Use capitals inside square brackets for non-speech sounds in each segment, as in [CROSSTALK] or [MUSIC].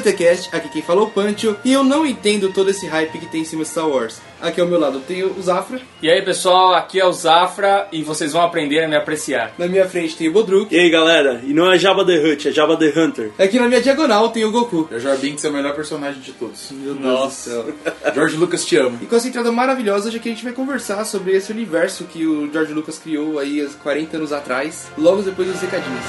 DTCast. Aqui quem falou é o Pancho. E eu não entendo todo esse hype que tem em cima de Star Wars. Aqui ao meu lado tem o Zafra. E aí pessoal, aqui é o Zafra e vocês vão aprender a me apreciar. Na minha frente tem o Bodruk. E aí galera, e não é Jabba the Hutt, é Jabba the Hunter. Aqui na minha diagonal tem o Goku. O Jar Binks é o melhor personagem de todos. Meu Deus Nossa. do céu. George Lucas te amo. E com essa entrada maravilhosa, hoje aqui a gente vai conversar sobre esse universo que o George Lucas criou aí há 40 anos atrás, logo depois dos recadinhos.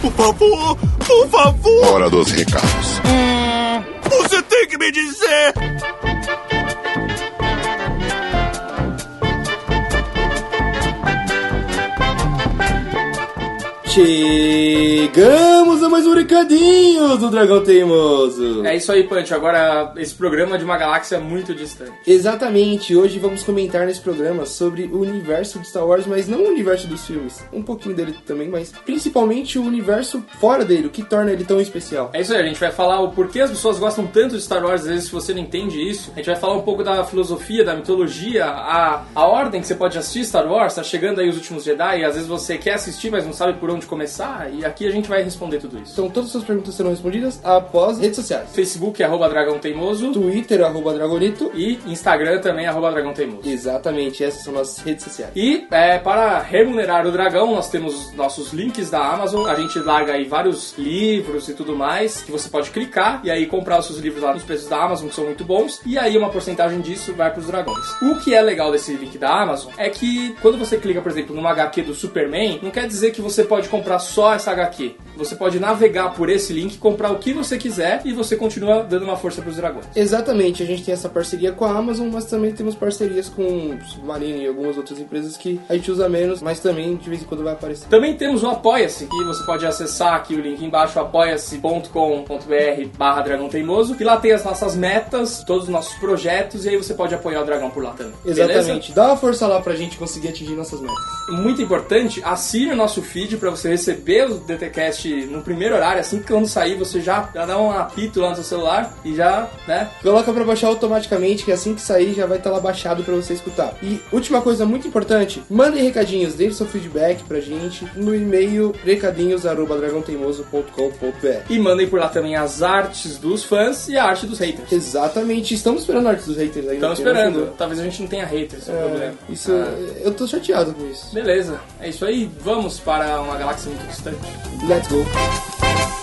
Por favor, por favor, Hora dos recados. você tem que me dizer. Chegamos a mais um recadinho do Dragão Teimoso. É isso aí, Punch. Agora, esse programa de uma galáxia muito distante. Exatamente, hoje vamos comentar nesse programa sobre o universo de Star Wars, mas não o universo dos filmes, um pouquinho dele também, mas principalmente o universo fora dele, o que torna ele tão especial. É isso aí, a gente vai falar o porquê as pessoas gostam tanto de Star Wars, às vezes se você não entende isso. A gente vai falar um pouco da filosofia, da mitologia, a, a ordem que você pode assistir Star Wars, tá chegando aí os últimos Jedi, e às vezes você quer assistir, mas não sabe por onde começar, e aqui a gente vai responder tudo isso. Então todas as suas perguntas serão respondidas após redes sociais. Facebook, arroba Dragão Teimoso, Twitter, arroba Dragonito. e Instagram também, arroba Dragão Teimoso. Exatamente, essas são nossas redes sociais. E é, para remunerar o dragão, nós temos nossos links da Amazon. A gente larga aí vários livros e tudo mais que você pode clicar e aí comprar os seus livros lá nos preços da Amazon, que são muito bons. E aí uma porcentagem disso vai para os dragões. O que é legal desse link da Amazon é que quando você clica, por exemplo, numa HQ do Superman, não quer dizer que você pode comprar só essa HQ. Você pode navegar por esse link, comprar o que você quiser e você continua dando uma força para os dragões. Exatamente, a gente tem essa parceria com a Amazon, mas também temos parcerias com Submarino e algumas outras empresas que a gente usa menos, mas também de vez em quando vai aparecer. Também temos o Apoia-se, que você pode acessar aqui o link embaixo, apoia-se.com.br barra Dragão Teimoso, e lá tem as nossas metas, todos os nossos projetos, e aí você pode apoiar o Dragão por lá também. Exatamente, dá uma força lá pra gente conseguir atingir nossas metas. Beleza? Muito importante, assine o nosso feed para você receber o DTCast no primeiro horário, assim que quando sair você já, já dá um apito lá no seu celular e já, né? Coloca pra baixar automaticamente, que assim que sair já vai estar lá baixado pra você escutar. E última coisa muito importante, mandem recadinhos, deem seu feedback pra gente no e-mail recadinhos@dragãoteimoso.com.br. E mandem por lá também as artes dos fãs e a arte dos haters. Exatamente, estamos esperando a arte dos haters ainda. Estamos esperando. Talvez a gente não tenha haters, é o problema. isso, Ah. eu tô chateado com isso. Beleza, é isso aí. Vamos para uma galáxia muito distante. Let's go.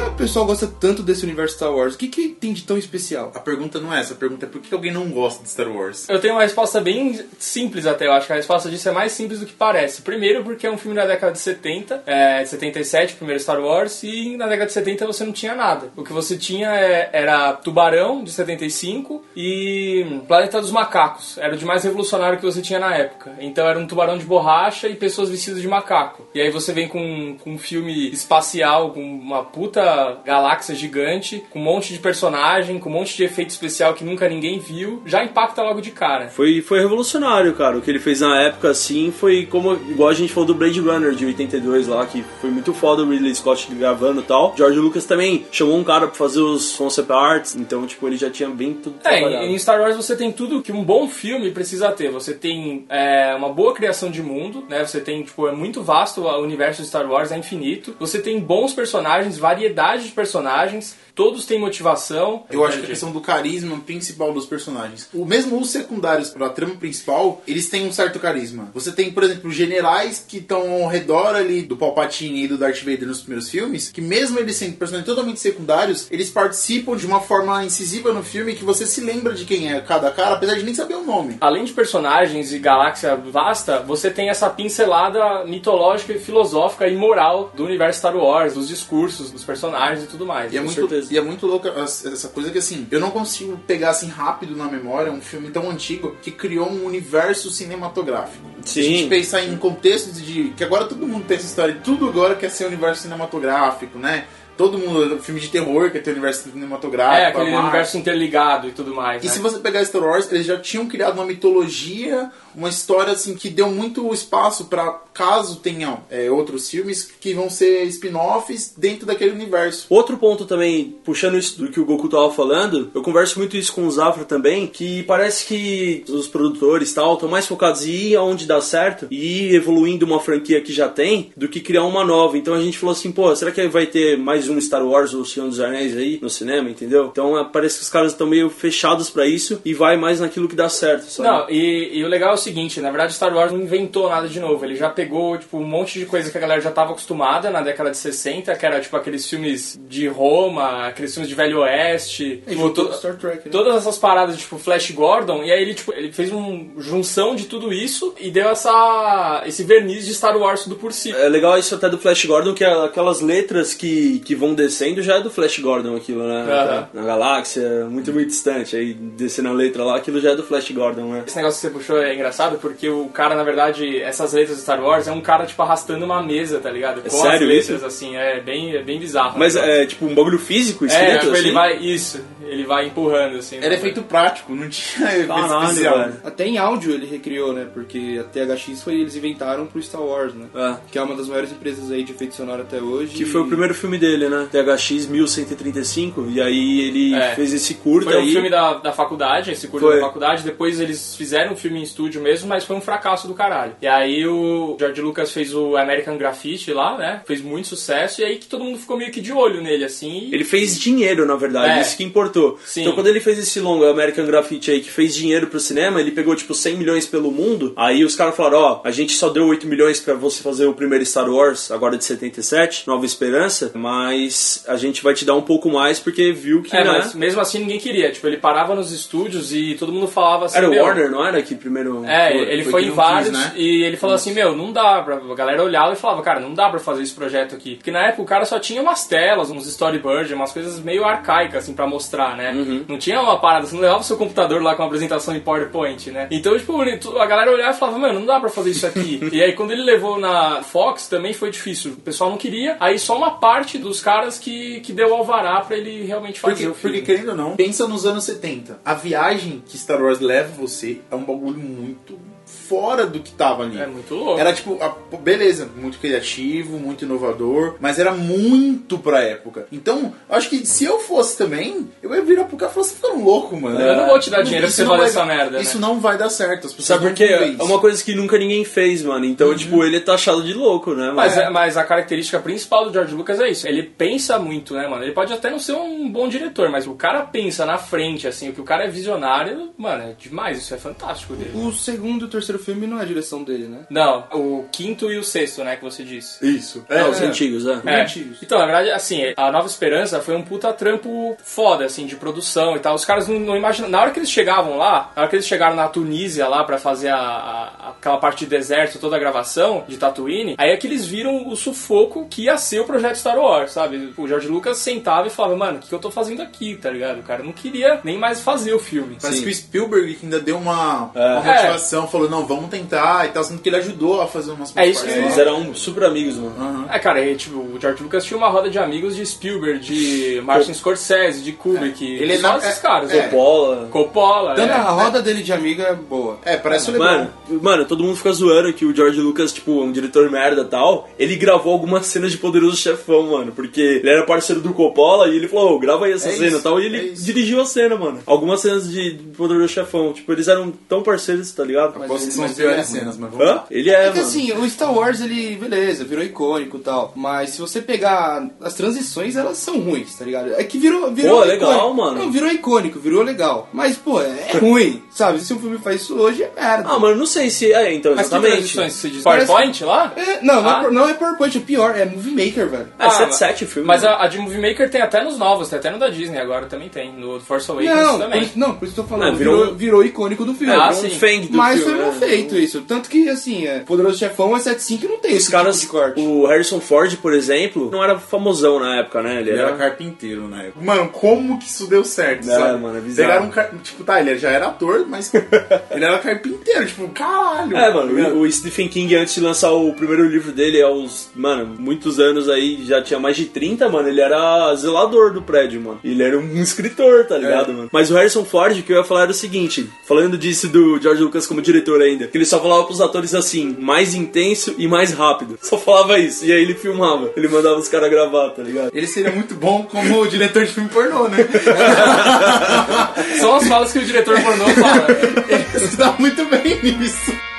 Que o pessoal gosta tanto desse universo Star Wars? O que, que tem de tão especial? A pergunta não é essa, a pergunta é por que alguém não gosta de Star Wars? Eu tenho uma resposta bem simples até, eu acho que a resposta disso é mais simples do que parece. Primeiro porque é um filme da década de 70, é, de 77, o primeiro Star Wars, e na década de 70 você não tinha nada. O que você tinha é- era Tubarão, de 75, e Planeta dos Macacos. Era o de mais revolucionário que você tinha na época. Então era um tubarão de borracha e pessoas vestidas de macaco. E aí você vem com, com um filme espacial, com uma puta galáxia gigante, com um monte de personagem, com um monte de efeito especial que nunca ninguém viu, já impacta logo de cara. Foi, foi revolucionário, cara. O que ele fez na época, assim, foi como. Igual a gente falou do Blade Runner de 82 lá, que foi muito foda o Ridley Scott gravando e tal. George Lucas também chamou um cara pra fazer os concept arts, então, tipo, ele já tinha bem tudo É, em Star Wars você tem tudo que um bom filme precisa ter. Você tem é, uma boa criação de mundo, né? Você tem, tipo, é muito vasto o universo de Star Wars, é infinito. Você tem bons personagens, variedade de personagens. todos têm motivação. Eu acho que a questão do carisma principal dos personagens. O mesmo os secundários pra trama principal, eles têm um certo carisma. Você tem, por exemplo, generais que estão ao redor ali do Palpatine e do Darth Vader nos primeiros filmes, que mesmo eles sendo personagens totalmente secundários, eles participam de uma forma incisiva no filme que você se lembra de quem é cada cara, apesar de nem saber o nome. Além de personagens e galáxia vasta, você tem essa pincelada mitológica e filosófica e moral do universo Star Wars, dos discursos dos personagens e tudo mais. E é, Com muito, certeza. e é muito louca essa coisa que assim, eu não consigo pegar assim rápido na memória um filme tão antigo que criou um universo cinematográfico. Se a Sim. gente pensar em contextos de. que agora todo mundo tem essa história, tudo agora quer ser universo cinematográfico, né? Todo mundo, filme de terror quer ter universo cinematográfico. É, aquele universo interligado e tudo mais. E né? se você pegar Star Wars, eles já tinham criado uma mitologia, uma história assim que deu muito espaço pra caso tenham é, outros filmes que vão ser spin-offs dentro daquele universo. Outro ponto também, puxando isso do que o Goku tava falando, eu converso muito isso com o Zafra também, que parece que os produtores e tal estão mais focados em ir aonde dá certo e ir evoluindo uma franquia que já tem do que criar uma nova. Então a gente falou assim, pô, será que vai ter mais um Star Wars ou Senhor dos Anéis aí no cinema, entendeu? Então é, parece que os caras estão meio fechados pra isso e vai mais naquilo que dá certo, sabe? Não, e, e o legal é o seguinte, na verdade Star Wars não inventou nada de novo, ele já pegou, tipo, um monte de coisa que a galera já tava acostumada na década de 60, que era, tipo, aqueles filmes de Roma, aqueles filmes de Velho Oeste, E tipo, juntou to- Star Trek, né? todas essas paradas, tipo, Flash Gordon, e aí ele, tipo, ele fez uma junção de tudo isso e deu essa, esse verniz de Star Wars tudo por si. É legal isso até do Flash Gordon, que é aquelas letras que, que vão descendo já é do Flash Gordon aquilo, né? Aham. Na galáxia, muito, muito distante. Aí descendo a letra lá, aquilo já é do Flash Gordon, né? Esse negócio que você puxou é engraçado porque o cara, na verdade, essas letras de Star Wars é um cara, tipo, arrastando uma mesa, tá ligado? Com as sério letras, isso? assim, é bem, é bem bizarro. Mas né? é tipo um bagulho físico É, escrito tipo, assim? ele vai. Isso, ele vai empurrando, assim. Era né? efeito prático, não [LAUGHS] tinha efeito Caralho, especial. Até em áudio ele recriou, né? Porque a THX foi eles inventaram pro Star Wars, né? É. Que é uma das maiores empresas aí de efeito sonoro até hoje. Que foi o primeiro filme dele, né? THX 1135. E aí ele É. fez esse curta Foi um aí. filme da, da faculdade, esse curso Foi. da faculdade. Depois eles fizeram um filme em estúdio mesmo, mas foi um fracasso do caralho. E aí o George Lucas fez o American Graffiti lá, né? Fez muito sucesso. E aí que todo mundo ficou meio que de olho nele, assim. e- Ele fez dinheiro, na verdade, É. isso que importou. Sim. Então quando ele fez esse longa American Graffiti aí, que fez dinheiro pro cinema, ele pegou tipo 100 milhões pelo mundo. Aí os caras falaram, ó, a gente só deu 8 milhões pra você fazer o primeiro Star Wars, agora de 77, Nova Esperança, mas a gente vai te dar um pouco mais porque viu que, É, né? mas mesmo assim ninguém queria. Tipo, ele parava nos estúdios e todo mundo falava assim. Era o "Meu, Warner, não era que primeiro... É, foi? ele foi em vários quis, né? e ele falou assim, meu, não dá pra... A galera olhava e falava, cara, não dá pra fazer esse projeto aqui. Porque na época o cara só tinha umas telas, uns storyboards, umas coisas meio arcaicas, assim, pra mostrar, né? Uhum. Não tinha uma parada, você não levava o seu computador lá com uma apresentação em PowerPoint, né? Então, tipo, a galera olhava e falava, mano, não dá pra fazer isso aqui. [LAUGHS] e aí quando ele levou na Fox, também foi difícil. O pessoal não queria. Aí só uma parte dos caras que, que deu alvará pra ele realmente fazer Porque, o filme. porque, querendo ou não, pensa nos anos 70. A viagem que Star Wars leva você é um bagulho muito tudo fora do que tava ali. É muito louco. Era tipo, a- beleza, muito criativo, muito inovador, mas era muito pra época. Então, eu acho que se eu fosse também, eu ia virar pro cara e falar, você tá ficando louco, mano. Eu não vou te dar dinheiro pra você fazer essa merda, Isso né? não vai dar certo. As pessoas Sabe não por quê? vão ver É uma coisa que nunca ninguém fez, mano. Então, tipo, ele é taxado de louco, né? Mas, mano? é- mas a característica principal do George Lucas é isso. Ele pensa muito, né, mano? Ele pode até não ser um bom diretor, mas o cara pensa na frente, assim, o que o cara é visionário, mano, é demais. Isso é fantástico dele. O segundo e o terceiro filme não é a direção dele, né? Não, o quinto e o sexto, né, que você disse. Isso. É, É, os antigos, é. É. antigos. Então, na verdade, assim, a Nova Esperança foi um puta trampo foda, assim, de produção e tal. Os caras não, não imaginam. Na hora que eles chegavam lá, na hora que eles chegaram na Tunísia lá pra fazer a, a- aquela parte de deserto, toda a gravação de Tatooine, aí é que eles viram o sufoco que ia ser o projeto Star Wars, sabe? O George Lucas sentava e falava, mano, o que, que eu tô fazendo aqui, tá ligado? O cara não queria nem mais fazer o filme. Parece Sim. que o Spielberg que ainda deu uma, É. uma motivação, falou, não, vamos tentar e tal, sendo que ele ajudou a fazer umas É isso que Eles eram super amigos, mano. Aham. É, cara, e, tipo, o George Lucas tinha uma roda de amigos de Spielberg, de Martin Scorsese, de Kubrick, Ele é só esses é- caras. é. né? Bola. Coppola, Tanto é. a roda dele de amigo é boa. É, parece o. Mano, mano, todo mundo fica zoando que o George Lucas, tipo, é um diretor merda e tal. Ele gravou algumas cenas de Poderoso Chefão, mano. Porque ele era parceiro do Coppola e ele falou, "Ô, grava aí essa É cena e tal. E é ele isso. dirigiu a cena, mano. Algumas cenas de Poderoso Chefão. Tipo, eles eram tão parceiros, tá ligado? Mas são as mas ele piores é cenas, mas vamos Hã? Ele é, É que mano. assim, o Star Wars, ele, beleza, virou icônico e tal. Mas se você pegar as transições, elas são ruins, tá ligado? É que virou. virou Pô, legal, icônico. mano. Não, virou icônico, virou legal. Mas, pô, é ruim, [LAUGHS] sabe? Se um filme faz isso hoje, é merda. Ah, mano, não sei se. É, então, Mas que exatamente. transições você diz? Parece- PowerPoint lá? É, não, não, Ah. é, não é PowerPoint, é pior, é Movie Maker, velho. É, Ah, 7-7 o filme. Mas mano. a, a de Movie Maker tem até nos novos, tem até no da Disney agora também tem. No Force Awakens Não, por também. isso, não, por isso que eu tô falando. Não, virou- virou, virou icônico do filme. Ah, um sim. fang do Mas filme, foi uma né? Feito isso. Tanto que, assim, é, Poderoso Chefão é 75 e não tem Os esse caras, tipo de corte. o Harrison Ford, por exemplo, não era famosão na época, né? Ele Ele era. era carpinteiro na época. Mano, como que isso deu certo, É, sabe? mano, é bizarro. Pegaram um car... Tipo, tá, ele já era ator, mas [LAUGHS] ele era carpinteiro. Tipo, caralho. É, mano, o o Stephen King, antes de lançar o primeiro livro dele, aos, mano, muitos anos aí, já tinha mais de 30, mano, ele era zelador do prédio, mano. Ele era um [LAUGHS] escritor, tá ligado, mano? Mas o Harrison Ford, o que eu ia falar era o seguinte, falando disso do George Lucas como diretor ainda, que ele só falava pros atores assim, mais intenso e mais rápido. Só falava isso, e aí ele filmava. Ele mandava os caras gravar, tá ligado? Ele seria muito bom como diretor de filme pornô, né? [LAUGHS] São as falas que o diretor pornô fala. Ele se dá muito bem nisso.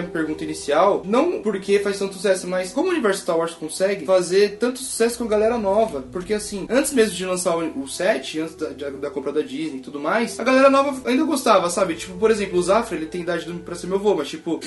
Minha pergunta inicial, não porque faz tanto sucesso, mas como o universo Star Wars consegue fazer tanto sucesso com a galera nova? Porque assim, antes mesmo de lançar o o 7, antes da, da, da compra da Disney e tudo mais, a galera nova ainda gostava, sabe? Tipo, por exemplo, o Zafra, ele tem idade do- pra ser meu avô, mas tipo, [LAUGHS]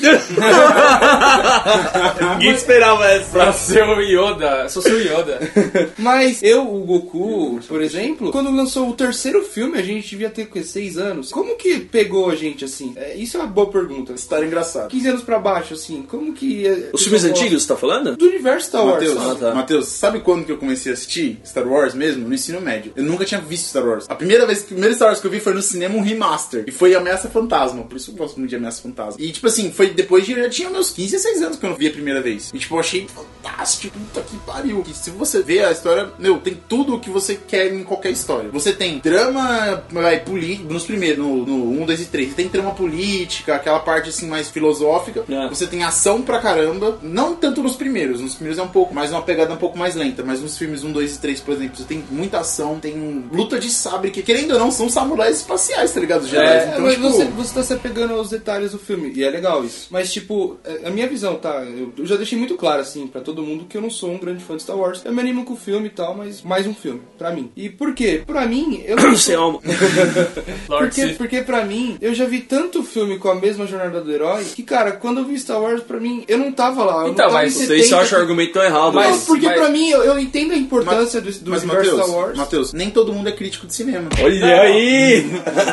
Ninguém esperava essa. Pra ser o Yoda, sou seu Yoda. [LAUGHS] Mas eu, o Goku, por exemplo, quando lançou o terceiro filme, a gente devia ter o quê? Seis anos. Como que pegou a gente assim? É, isso é uma boa pergunta. História engraçada. 15 anos pra baixo, assim, como que. Os filmes antigos, você tá falando? Do universo Star Wars. Matheus, sabe? Ah, tá. Matheus, sabe quando que eu comecei a assistir Star Wars mesmo? No ensino médio. Eu nunca tinha visto Star Wars. A primeira vez, o primeiro Star Wars que eu vi foi no cinema um remaster. E foi Ameaça Fantasma. Por isso eu gosto muito de Ameaça Fantasma. E tipo assim, foi depois de. Eu já tinha meus 15, 16 anos que eu vi a primeira vez. E tipo, eu achei fantástico. Puta que pariu. E se você vê a história, meu, tem tudo o que você quer em qualquer história. Você tem drama, vai, político, nos primeiros, no, no 1, 2 e 3. Você tem trama política, aquela parte assim mais filosófica. É. Você tem ação pra caramba. Não tanto nos primeiros. Nos primeiros é um pouco mais uma pegada um pouco mais lenta. Mas nos filmes 1, 2 e 3, por exemplo, você tem muita ação, tem luta de sabre, que querendo ou não, são samurais espaciais, tá ligado? Os Jedi. É, então, mas tipo, você, você tá se apegando aos detalhes do filme, e é legal isso. Mas, tipo, é, a minha visão, tá? Eu, já deixei muito claro, assim, pra todo mundo que eu não sou um grande fã de Star Wars. Eu me animo com o filme e tal, mas mais um filme, pra mim. E por quê? Pra mim, eu não [COUGHS] Sem alma. [LAUGHS] Porque, porque pra mim, eu já vi tanto filme com a mesma jornada do herói que, cara, quando eu vi Star Wars, pra mim, eu não tava lá. Eu Então, não tava mas Isso 70, acha o argumento tão errado. Não, Mas- porque mas- pra mim, eu, eu entendo a importância do, do Mas, universo Matheus, Star Wars. Matheus, nem todo mundo é crítico de cinema. Olha Não. aí!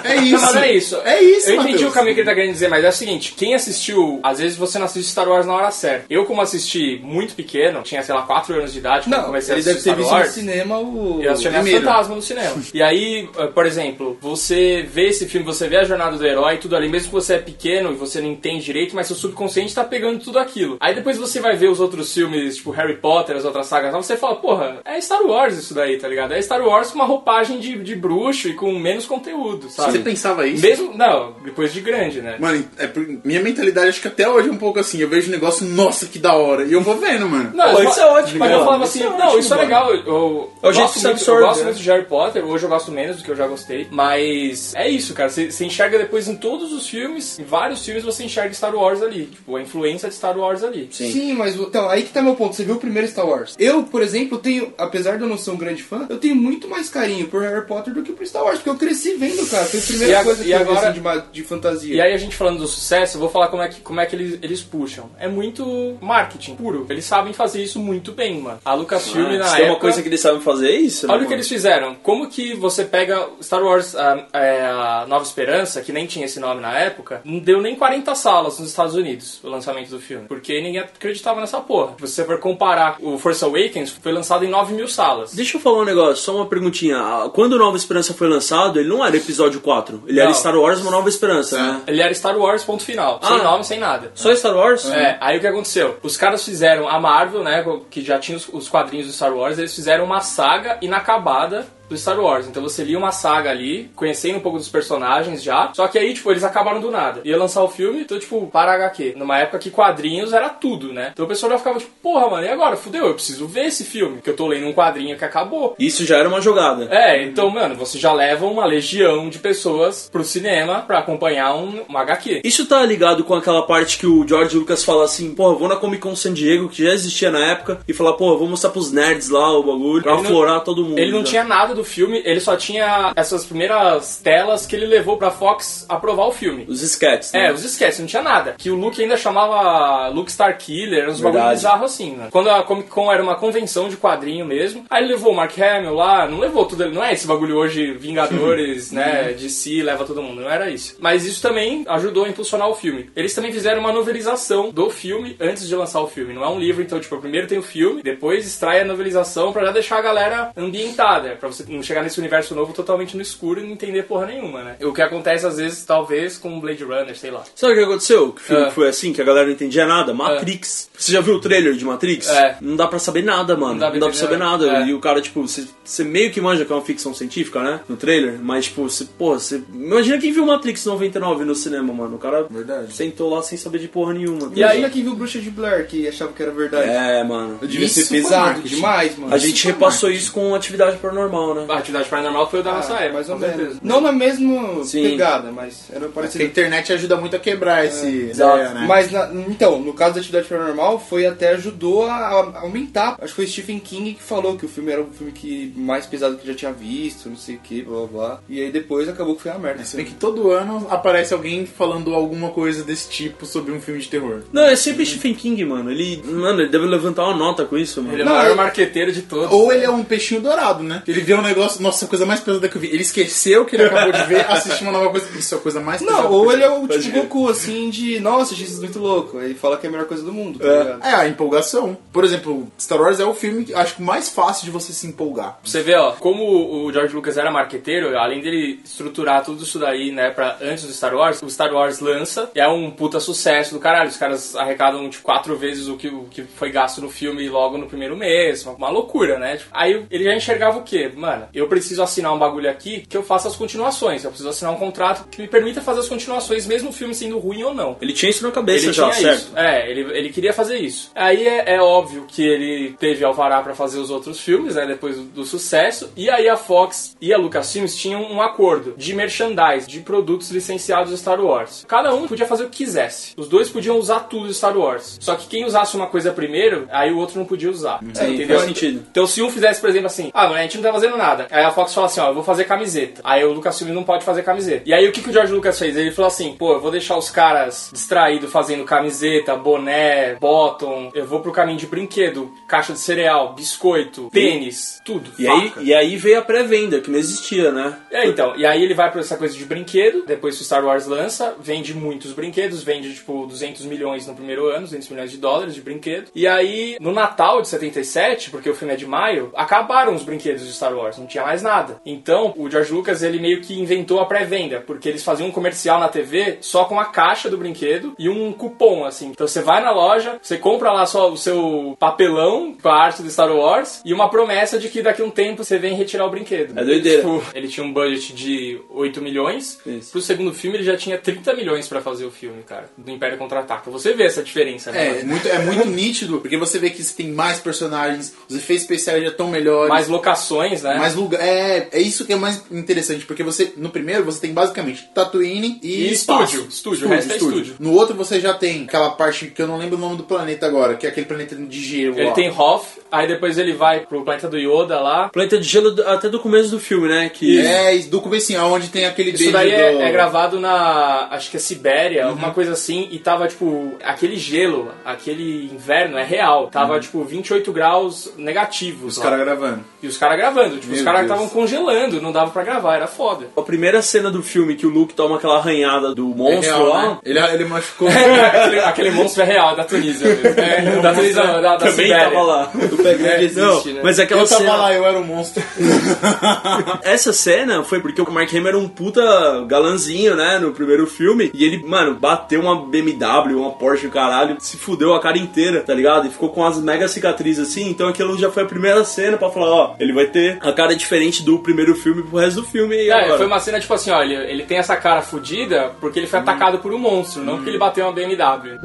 É isso. Não, mas não é isso. É isso, Eu entendi Matheus. o caminho que ele tá querendo dizer, mas é o seguinte: quem assistiu, às vezes você não assiste Star Wars na hora certa. Eu, como assisti muito pequeno, tinha, sei lá, 4 anos de idade, quando Não, comecei a assistir ter Star visto Wars. no cinema o... Eu assisti Primeiro. Fantasma no cinema. E aí, eh, por exemplo, você vê esse filme, você vê a jornada do herói, tudo ali, mesmo que você é pequeno e você não entende direito, mas seu subconsciente tá pegando tudo aquilo. Aí depois você vai ver os outros filmes, tipo Harry Potter, as outras sagas, você fala, porra, é Star Wars isso daí, tá ligado? É Star Wars com uma roupagem de, de bruxo e com menos conteúdo, sabe? Você pensava isso? Mesmo, não, depois de grande, né? Mano, é minha mentalidade acho que até hoje é um pouco assim. Eu vejo um negócio, nossa, que da hora. E eu vou vendo, mano. Não, Pô, eu isso é ótimo, Mas eu falava Isso assim, é não, ótimo, isso é mano. legal. Eu, É o jeito gosto muito, eu gosto muito de Harry Potter, hoje eu gosto menos do que eu já gostei. Mas é isso, cara. Você enxerga depois em todos os filmes, em vários filmes você enxerga Star Wars ali. Tipo, a influência de Star Wars ali. Sim. mas então, aí que tá meu ponto. Você viu o primeiro Star Wars. Eu, por exemplo, tenho, apesar de eu não ser um grande fã, eu tenho muito mais carinho por Harry Potter do que por Star Wars, porque eu cresci vendo, cara. Foi a primeira E a- coisa e que eu vi agora- assim, de, de fantasia. E aí a gente falando do sucesso, eu vou falar como é que, como é que eles, eles puxam. É muito marketing puro. Eles sabem fazer isso muito bem, mano. A Lucasfilm Ah, na época... tem uma coisa que eles sabem fazer é isso, né, Olha o que eles fizeram. Como que você pega Star Wars a, é, a Nova Esperança, que nem tinha esse nome na época, não deu nem 40 salas nos Estados Unidos o lançamento do filme. Porque ninguém acreditava nessa porra. Se você for comparar, o Force Awakens foi lançado em 9 mil salas. Deixa eu falar um negócio, só uma perguntinha. Ah, Quando o Nova Esperança foi lançado, ele não era episódio 4. Ele era Não. Star Wars, uma Nova Esperança, né? Ele era Star Wars, ponto final. Ah. Sem nome, sem nada. Só Star Wars? É, aí o que aconteceu? Os caras fizeram a Marvel, né, que já tinha os, os quadrinhos do Star Wars, eles fizeram uma saga inacabada do Star Wars. Então você lia uma saga ali, conhecendo um pouco dos personagens já. Só que aí, tipo, eles acabaram do nada. Ia lançar o filme, então, tipo, para HQ. Numa época que quadrinhos era tudo, né? Então o pessoal já ficava tipo, porra, mano, e agora? Fudeu, eu preciso ver esse filme. Que eu tô lendo um quadrinho que acabou. Isso já era uma jogada. É, então, mano, você já leva uma legião de pessoas pro cinema pra acompanhar um, uma HQ. Isso tá ligado com aquela parte que o George Lucas fala assim, porra, vou na Comic Con San Diego, que já existia na época, e falar, porra, vou mostrar pros nerds lá o bagulho, pra Ele não- aflorar todo mundo. Ele não já. tinha nada do filme, ele só tinha essas primeiras telas que ele levou pra Fox aprovar o filme. Os sketches, né? É, os esquece, não tinha nada. Que o Luke ainda chamava Luke Starkiller, uns bagulho bizarro assim, né? Quando a Comic Con era uma convenção de quadrinho mesmo, aí ele levou o Mark Hamill lá, não levou tudo, não é esse bagulho hoje, Vingadores, né, DC, leva todo mundo, não era isso. Mas isso também ajudou a impulsionar o filme. Eles também fizeram uma novelização do filme antes de lançar o filme, não é um livro, então, tipo, primeiro tem o filme, depois extrai a novelização pra já deixar a galera ambientada, pra você chegar nesse universo novo totalmente no escuro e não entender porra nenhuma, né? O que acontece às vezes, talvez, com Blade Runner, sei lá. Sabe o que aconteceu? Que o filme É. foi assim, que a galera não entendia nada? Matrix. Você já viu o trailer de Matrix? É. Não dá pra saber nada, mano. Não Não dá dá, pra saber nada. nada. É. E o cara, tipo, você, você meio que manja que é uma ficção científica, né? No trailer. Mas, tipo, você, porra, você. Imagina quem viu Matrix 99 no cinema, mano. O cara Verdade. sentou lá sem saber de porra nenhuma. E aí, quem viu Bruxa de Blair, que achava que era verdade. É, mano. Eu devia Isso ser pesado demais, mano. A gente repassou marketing. isso com atividade paranormal, né? A atividade paranormal foi o da nossa Ah, época, mais ou com menos. certeza. Não na mesma Sim. pegada, mas era Porque a parecido. internet ajuda muito a quebrar esse exato. ideia, né? Mas, na- então, no caso da atividade paranormal, foi até ajudou a, a aumentar. Acho que foi Stephen King que falou que o filme era o filme que mais pesado que já tinha visto, não sei o que, blá blá blá. E aí depois acabou que foi a merda. Se bem que todo ano aparece alguém falando alguma coisa desse tipo sobre um filme de terror. Não, é sempre Stephen King, mano. Ele. Mano, ele deve levantar uma nota com isso, mano. Ele é o Não, maior eu- marqueteiro de todos. Ou ele é um peixinho dourado, né? Ele vê um negócio, nossa, a coisa mais pesada que eu vi. Ele esqueceu que ele acabou de ver, assistiu uma nova coisa. Isso é a coisa mais pesada. Não, ou ele é o tipo. Goku, assim, de nossa, Jesus muito louco. Aí fala que é a melhor coisa do mundo, tá É. ligado? É, a empolgação. Por exemplo, Star Wars é o filme que acho que mais fácil de você se empolgar. Você vê, ó, como o George Lucas era marqueteiro, além dele estruturar tudo isso daí, né, pra antes do Star Wars, o Star Wars lança, é um puta sucesso do caralho. Os caras arrecadam, tipo, quatro vezes o que, o que foi gasto no filme logo no primeiro mês. Uma, uma loucura, né? Tipo, aí ele já enxergava o quê? Mano, eu preciso assinar um bagulho aqui que eu faça as continuações. Eu preciso assinar um contrato que me permita fazer as continuações, mesmo o filme sendo ruim ou não. Ele tinha isso na cabeça Ele já, tinha certo? isso. É, ele, ele queria fazer isso. Aí é, é óbvio que ele teve alvará pra fazer os outros filmes, né? Depois do, do sucesso. E aí a Fox e a Lucasfilms tinham um acordo de merchandise, de produtos licenciados de Star Wars. Cada um podia fazer o que quisesse. Os dois podiam usar tudo de Star Wars. Só que quem usasse uma coisa primeiro, aí o outro não podia usar. Entendeu? faz sentido. Então se um fizesse, por exemplo, assim, ah, a gente não tá fazendo nada. Aí a Fox fala assim, ó, eu vou fazer camiseta. Aí o Lucasfilm não pode fazer camiseta. E aí o que, que o George Lucas fez? Ele falou assim, pô, eu vou deixar os caras distraídos fazendo camiseta, boné, bottom. Eu vou pro caminho de brinquedo, caixa de cereal, biscoito, tênis, tudo. E aí, e aí veio a pré-venda, que não existia, né? É, então, e aí ele vai pra essa coisa de brinquedo, depois que o Star Wars lança, vende muitos brinquedos, vende tipo 200 milhões no primeiro ano, 200 milhões de dólares de brinquedo. E aí, no Natal de 77, porque o filme é de maio, acabaram os brinquedos de Star Wars, não tinha mais nada. Então, o George Lucas, ele meio que inventou a pré-venda, porque eles faziam um comercial na TV só com a caixa do brinquedo e um cupom, assim. Então você vai na loja, você compra lá só o seu papelão com a arte do Star Wars e uma promessa de que daqui a um tempo você vem retirar o brinquedo. É doideira. Tipo, ele tinha um budget de 8 milhões. Isso. Pro segundo filme ele já tinha 30 milhões pra fazer o filme, cara. Do Império Contra-Ataca. Você vê essa diferença, né? É, muito, é muito nítido, porque você vê que você tem mais personagens, os efeitos especiais já estão melhores. Mais locações, né? Mais lugar. É, é isso que é mais interessante, porque você, no primeiro, você tem basicamente Tatooine e, E espaço. estúdio, estúdio, o resto é estúdio. No outro você já tem aquela parte que eu não lembro o nome do planeta agora, que é aquele planeta de gelo. Ele lá. tem Hoth, aí depois ele vai pro planeta do Yoda lá. Planeta de Gelo até do começo do filme, né? Que É, e do comecinho, aonde tem aquele Isso beijo daí é, do... é gravado na. Acho que é Sibéria, alguma coisa assim, e tava, tipo, aquele gelo, aquele inverno é real. Tava, tipo, 28 graus negativos. Os caras gravando. E os caras gravando. Tipo, os Meu caras Deus. estavam congelando, não dava pra gravar, era foda. a primeira cena do filme que o Luke toma aquela arranhada do monstro é real, lá. né? ele, ele machucou. [LAUGHS] aquele, aquele monstro é real, é da Tunísia mesmo. É, da Tunísia, da, da Também Sibéria. tava lá. O pé grande existe, Não, né? mas aquela eu tava cena. lá, eu era um monstro. [LAUGHS] Essa cena foi porque o Mark Hamill era um puta galanzinho, né, no primeiro filme. E ele, mano, bateu uma BMW, uma Porsche, caralho, se fudeu a cara inteira, tá ligado? E ficou com as mega cicatrizes assim. Então aquilo já foi a primeira cena pra falar, ó, ele vai ter a cara diferente do primeiro filme pro resto do filme. E É, agora? foi uma cena tipo assim, olha, ele tem essa cara fodida porque ele foi atacado por um monstro, não porque ele bateu uma BMW.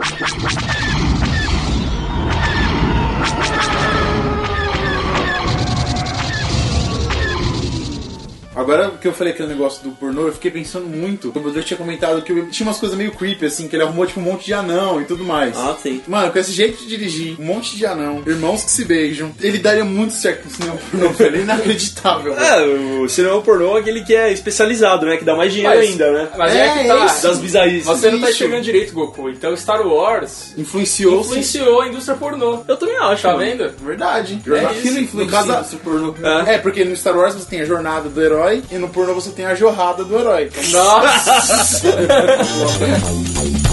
Agora que eu falei aquele negócio do pornô, eu fiquei pensando muito. O Dumbledore tinha comentado que tinha umas coisas meio creepy, assim, que ele arrumou tipo um monte de anão e tudo mais. Ah, sim. Mano, com esse jeito de dirigir, um monte de anão, irmãos que se beijam, ele daria muito certo no cinema pornô, [LAUGHS] velho. É inacreditável. É, o cinema pornô é aquele que é especializado, né? Que dá mais dinheiro Mas- ainda, né? Mas é, É, que tá. isso. Das bizarrices. Você não tá isso. enxergando direito, Goku. Então Star Wars Influenciou, influenciou a indústria pornô. Eu também acho, Tá mano. vendo? Verdade. É Aquilo isso. influencia No caso, a- pornô. É. É, porque no Star Wars você tem a jornada do herói e no pornô você tem a jorrada do herói. Então, Nossa! [LAUGHS] [LAUGHS]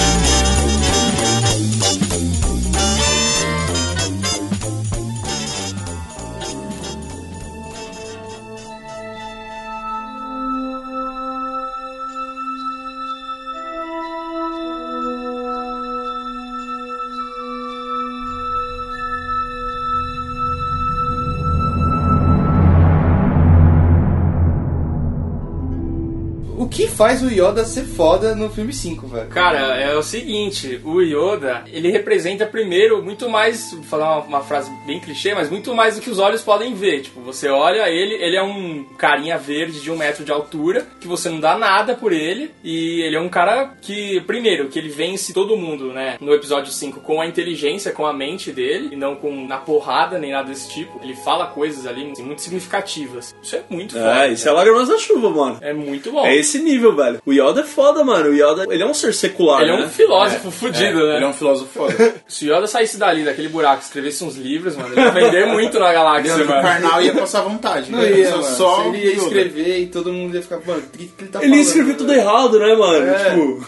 que faz o Yoda ser foda no filme 5, velho? Cara, é o seguinte, o Yoda, ele representa primeiro muito mais, vou falar uma, uma frase bem clichê, mas muito mais do que os olhos podem ver. Tipo, você olha ele, ele é um carinha verde de um metro de altura, que você não dá nada por ele, e ele é um cara que, primeiro, que ele vence todo mundo, né, no episódio 5 com a inteligência, com a mente dele, e não com na porrada, nem nada desse tipo. Ele fala coisas ali assim, muito significativas. Isso é muito foda. É, isso é lágrimas da chuva, mano. É muito bom. É esse nível, velho. O Yoda é foda, mano. O Yoda, ele é um ser secular, Ele é né? um filósofo fudido, né? Ele é um filósofo foda. [LAUGHS] Se o Yoda saísse dali, daquele buraco, escrevesse uns livros, mano, ele ia vender muito na galáxia, Leandro mano. Carnal ia passar vontade. Não né? ia, Só- mano. só ele ia escrever e todo mundo ia ficar, mano, o que, que ele tá Ele falando? escreveu tudo velho? errado, né, mano? É. Tipo,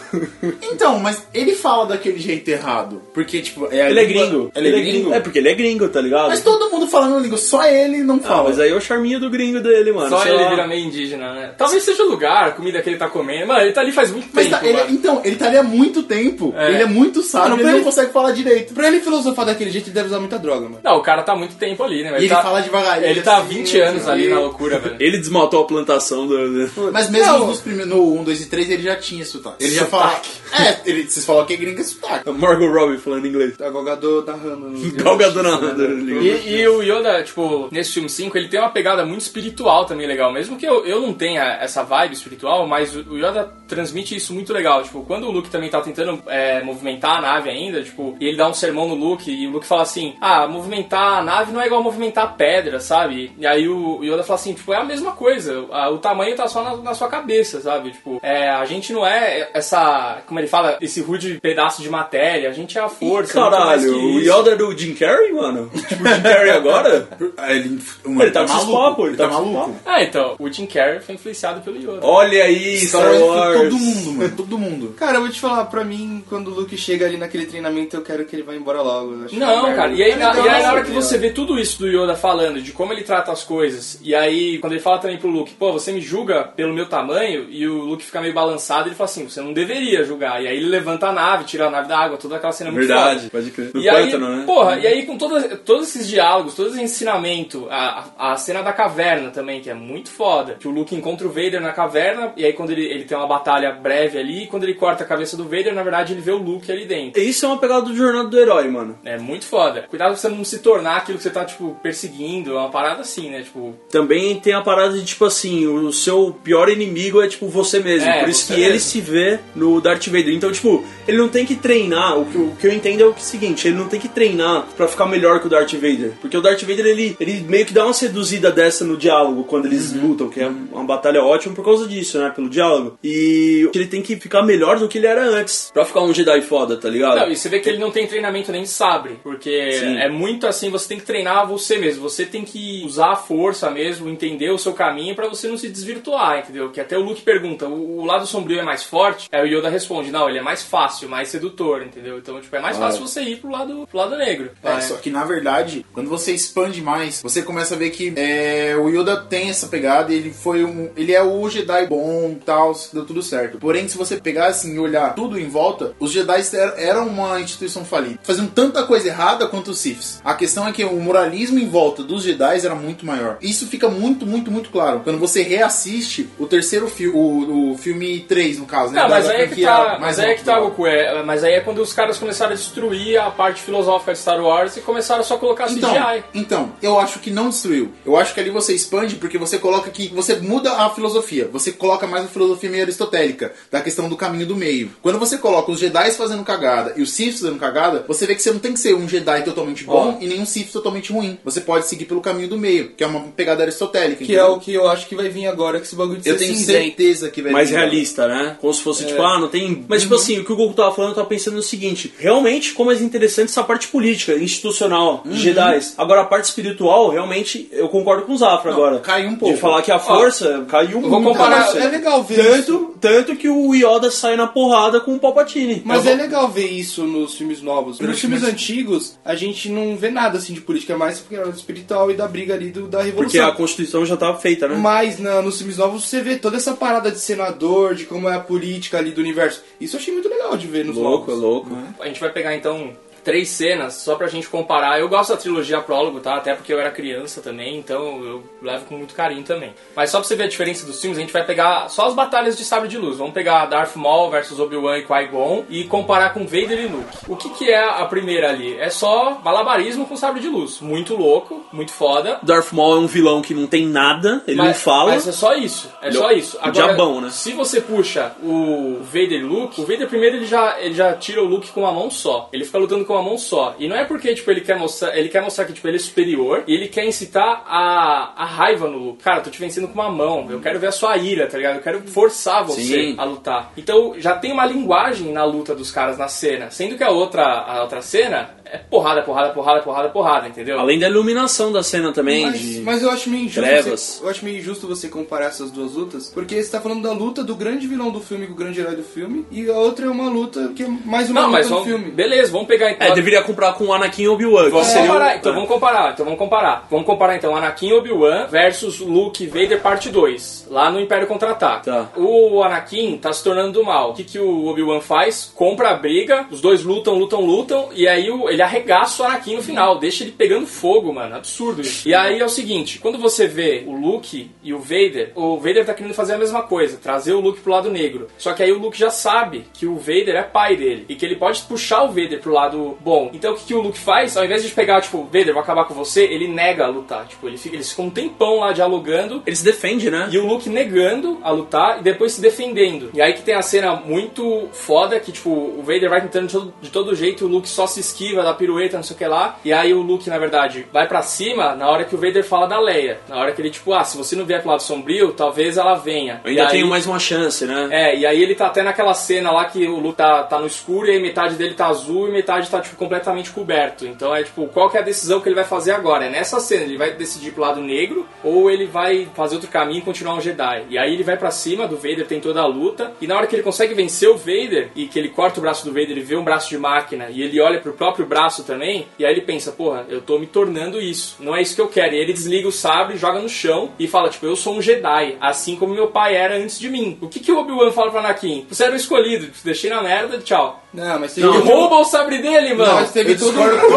Então, mas ele fala daquele jeito errado. Porque, tipo, é a ele é língua- gringo. Ele, é gringo? É porque ele é gringo, tá ligado? Mas todo mundo fala na língua, só ele não Ah, fala. mas aí é o charminho do gringo dele, mano. Só sei ele lá. vira meio indígena, né? Talvez seja o lugar, a comida que ele tá comendo. Mano, ele tá ali faz muito Mas tempo, tá- ele- mano. então, ele tá ali há muito tempo. É. Ele é muito sábio, ele pra não ele- consegue falar direito. Pra ele filosofar daquele jeito, ele deve usar muita droga, mano. Não, o cara tá muito tempo ali, né? E ele tá... fala devagarinho. Ele tá há assim, 20 anos ali na loucura, [LAUGHS] velho. Ele desmatou a plantação do. Mas mesmo Não. nos primeiros, no 1, 2 e 3 ele já tinha sotaque. Ele já falava. É, ele, vocês falam que é gringa é sotaque. Margot Robbie falando inglês. A Galgador narrando. Galgador narrando. E, e o Yoda, tipo, nesse filme 5, ele tem uma pegada muito espiritual também legal. Mesmo que eu, eu não tenha essa vibe espiritual, mas o o Yoda transmite isso muito legal. Tipo, quando o Luke também tá tentando é, movimentar a nave ainda, tipo, e ele dá um sermão no Luke, e o Luke fala assim: Ah, movimentar a nave não é igual movimentar a pedra, sabe? E aí o Yoda fala assim: Tipo, é a mesma coisa. O tamanho tá só na, na sua cabeça, sabe? Tipo, é, a gente não é essa. Como ele fala? Esse rude pedaço de matéria. A gente é a força. Caralho, o. Yoda é do Jim Carrey, mano? [LAUGHS] Tipo, o Jim Carrey agora? Ah, Ele, Ele tá com esses papos, ele tá esses maluco. Ah, então, o Jim Carrey foi influenciado pelo Yoda. Olha aí, Star Star Wars, todo mundo, mano. Todo mundo. [LAUGHS] Cara, eu vou te falar, pra mim, quando o Luke chega ali naquele treinamento, eu quero que ele vá embora logo. Não, merda. cara, e aí, É na, legal, e aí na hora que você vê tudo isso do Yoda falando, de como ele trata as coisas, e aí quando ele fala também pro Luke, pô, você me julga pelo meu tamanho, e o Luke fica meio balançado, ele fala assim, você não deveria julgar. E aí ele levanta a nave, tira a nave da água, toda aquela cena é muito Verdade, pode crer. No E aí, pântano, né? porra, e aí com toda, todos esses diálogos, todo esse ensinamento, a, a a cena da caverna também, que é muito foda, que o Luke encontra o Vader na caverna, e aí quando ele, ele tem uma batalha breve ali, e quando ele corta a cabeça do Vader, na verdade ele vê o Luke ali dentro. Isso é uma pegada do Jornada do Herói, mano. É muito foda. Cuidado pra você não se tornar aquilo que você tá, tipo, perseguindo. É uma parada assim, né? Tipo, Também tem a parada de, tipo assim, o seu pior inimigo é, tipo, você mesmo. É, Por isso que ele mesmo. se vê no Darth Vader. Então, tipo, ele não tem que treinar. O que, o que eu entendo é o seguinte, ele não tem que treinar pra ficar melhor que o Darth Vader. Porque o Darth Vader, ele, ele meio que dá uma seduzida dessa no diálogo, quando eles Uhum. lutam, que é uma batalha ótima por causa disso, né? Pelo diálogo. E ele tem que ficar melhor do que ele era antes. Pra ficar um Jedi foda, tá ligado? Não, e você vê que ele não tem treinamento nem de sabre, porque Sim. é muito assim, você tem que treinar você mesmo, você tem que usar a força mesmo, entender o seu caminho pra você não se desvirtuar, entendeu? Que até o Luke pergunta, o, lado sombrio é mais forte? Aí o Yoda responde, não, ele é mais fácil, mais sedutor, entendeu? Então, tipo, é mais Claro. fácil você ir pro lado, pro lado negro. É, só que na verdade, quando você expande mais, você começa a ver que é, o Yoda tem essa pegada, ele foi um. Ele é o Jedi bom, tal, deu tudo certo. Porém, se você pegar assim e olhar tudo em volta, os Jedi er- eram uma instituição falida. Faziam tanta coisa errada quanto os Siths. A questão é que o moralismo em volta dos Jedi era muito maior. Isso fica muito, muito, muito claro. Quando você reassiste o terceiro filme, o, o filme 3, no caso, né? Não, da- mas da aí é que tá, mas aí é que tá. Goku. É, mas aí é quando os caras começaram a destruir a parte filosófica de Star Wars e começaram só a colocar Então, CGI. então, eu acho que não destruiu. Eu acho que ali você expande porque você coloca que você muda a filosofia. Você coloca mais a filosofia meio aristotélica, da questão do caminho do meio. Quando você coloca os Jedi fazendo cagada e os Sith fazendo cagada, você vê que você não tem que ser um Jedi totalmente bom e nem um Sith totalmente ruim. Você pode seguir pelo caminho do meio, que é uma pegada aristotélica. Que é entendeu? o que eu acho que vai vir agora, que esse bagulho de eu ser tenho cinzento. certeza que vai mais vir. realista, né? Como se fosse tipo, ah, não tem. Mas tipo assim, o que o Goku tava falando, eu tava pensando no seguinte: realmente, como é interessante essa parte política, institucional, de Jedi. Agora, a parte espiritual, realmente, eu concordo com o Zafra agora. caiu um pouco. De falar que a força caiu vou muito. comparar- Nossa, É legal ver isso. Tanto, tanto que o Yoda sai na porrada com o Palpatine. Mas Eu é legal ver isso nos filmes novos. Nos filmes antigos, a gente não vê nada assim de política, é mais porque era espiritual e da briga ali do, da Porque revolução. a Constituição já tava feita, né? Mas na- nos filmes novos você vê toda essa parada de senador, de como é a política ali do universo. Isso eu achei muito legal de ver nos Louco, novos. louco. A gente vai pegar então três cenas só pra gente comparar. Eu gosto da trilogia prólogo, tá? Até porque eu era criança também, então eu levo com muito carinho também. Mas só pra você ver a diferença dos filmes, a gente vai pegar só as batalhas de sabre de luz. Vamos pegar Darth Maul versus Obi-Wan e Qui-Gon e comparar com Vader e Luke. O que que é a primeira ali? É só malabarismo com sabre de luz. Muito louco, muito foda. Darth Maul é um vilão que não tem nada, ele não Mas- fala. Mas é só isso. É Ele só é isso. diabão, né? Se você puxa o Vader e Luke, o Vader primeiro ele já, ele já tira o Luke com uma mão só. Ele fica lutando com uma mão só. E não é porque tipo, ele quer mostrar. Ele quer mostrar que tipo, ele é superior e ele quer incitar a, a raiva no Luke. Cara, eu tô te vencendo com uma mão. Eu quero ver a sua ira, tá ligado? Eu quero forçar você Sim. a lutar. Então já tem uma linguagem na luta dos caras na cena. Sendo que a outra, a outra cena é porrada, porrada, porrada, porrada, porrada, entendeu? Além da iluminação da cena também. Mas, de... mas eu acho meio injusto trevas. você, eu acho meio injusto você comparar essas duas lutas, porque você tá falando da luta do grande vilão do filme com o grande herói do filme, e a outra é uma luta que é mais uma Não, luta mas do vamos. filme. Beleza, vamos pegar então. É, deveria comprar com o Anakin e Obi-Wan. Vamos comparar, então é. vamos comparar, então vamos comparar. Vamos comparar então Anakin e Obi-Wan versus Luke e Vader parte 2, lá no Império Contra-Ataque. Tá. O Anakin tá se tornando do mal. O que, que o Obi-Wan faz? Compra a briga, os dois lutam, lutam, lutam, e aí ele arregaça o Anakin no final, deixa ele pegando fogo, mano. Absurdo isso. E aí é o seguinte, quando você vê o Luke e o Vader, o Vader tá querendo fazer a mesma coisa, trazer o Luke pro lado negro. Só que aí o Luke já sabe que o Vader é pai dele e que ele pode puxar o Vader pro lado bom. Então o que, que o Luke faz? Ao invés de pegar, tipo, Vader, vou acabar com você, ele nega a lutar. Tipo, ele fica, eles ficam um tempão lá dialogando Ele se defende, né? e o Luke negando a lutar e depois se defendendo. E aí que tem a cena muito foda que, tipo, o Vader vai tentando de todo, de todo jeito, o Luke só se esquiva da pirueta, não sei o que lá. E aí o Luke, na verdade, vai pra cima na hora que o Vader fala da Leia. Na hora que ele, tipo, ah, se você não vier pro lado sombrio, talvez ela venha. Eu ainda E aí- tenho mais uma chance, né? é, e aí ele tá até naquela cena lá que o Luke tá, tá no escuro e aí metade dele tá azul e metade tá, tipo, completamente coberto. Então é, tipo, qual que é a decisão que ele vai fazer agora? É nessa cena, ele vai decidir pro lado negro ou ele vai fazer outro caminho e continuar um Jedi. E aí ele vai pra cima do Vader, tem toda a luta, e na hora que ele consegue vencer o Vader e que ele corta o braço do Vader e vê um braço de máquina e ele olha pro próprio braço também, e aí ele pensa, porra, eu tô me tornando isso. Não é isso que eu quero. E ele desliga o sabre, joga no chão e fala, tipo, eu sou um Jedi, assim como meu pai era antes de mim. O que, que o Obi-Wan fala pro Anakin? Você era o escolhido, te deixei na merda, tchau. Não, mas teve, Ele todo, rouba o sabre dele, mano. Não, mas teve Eu todo, discordo.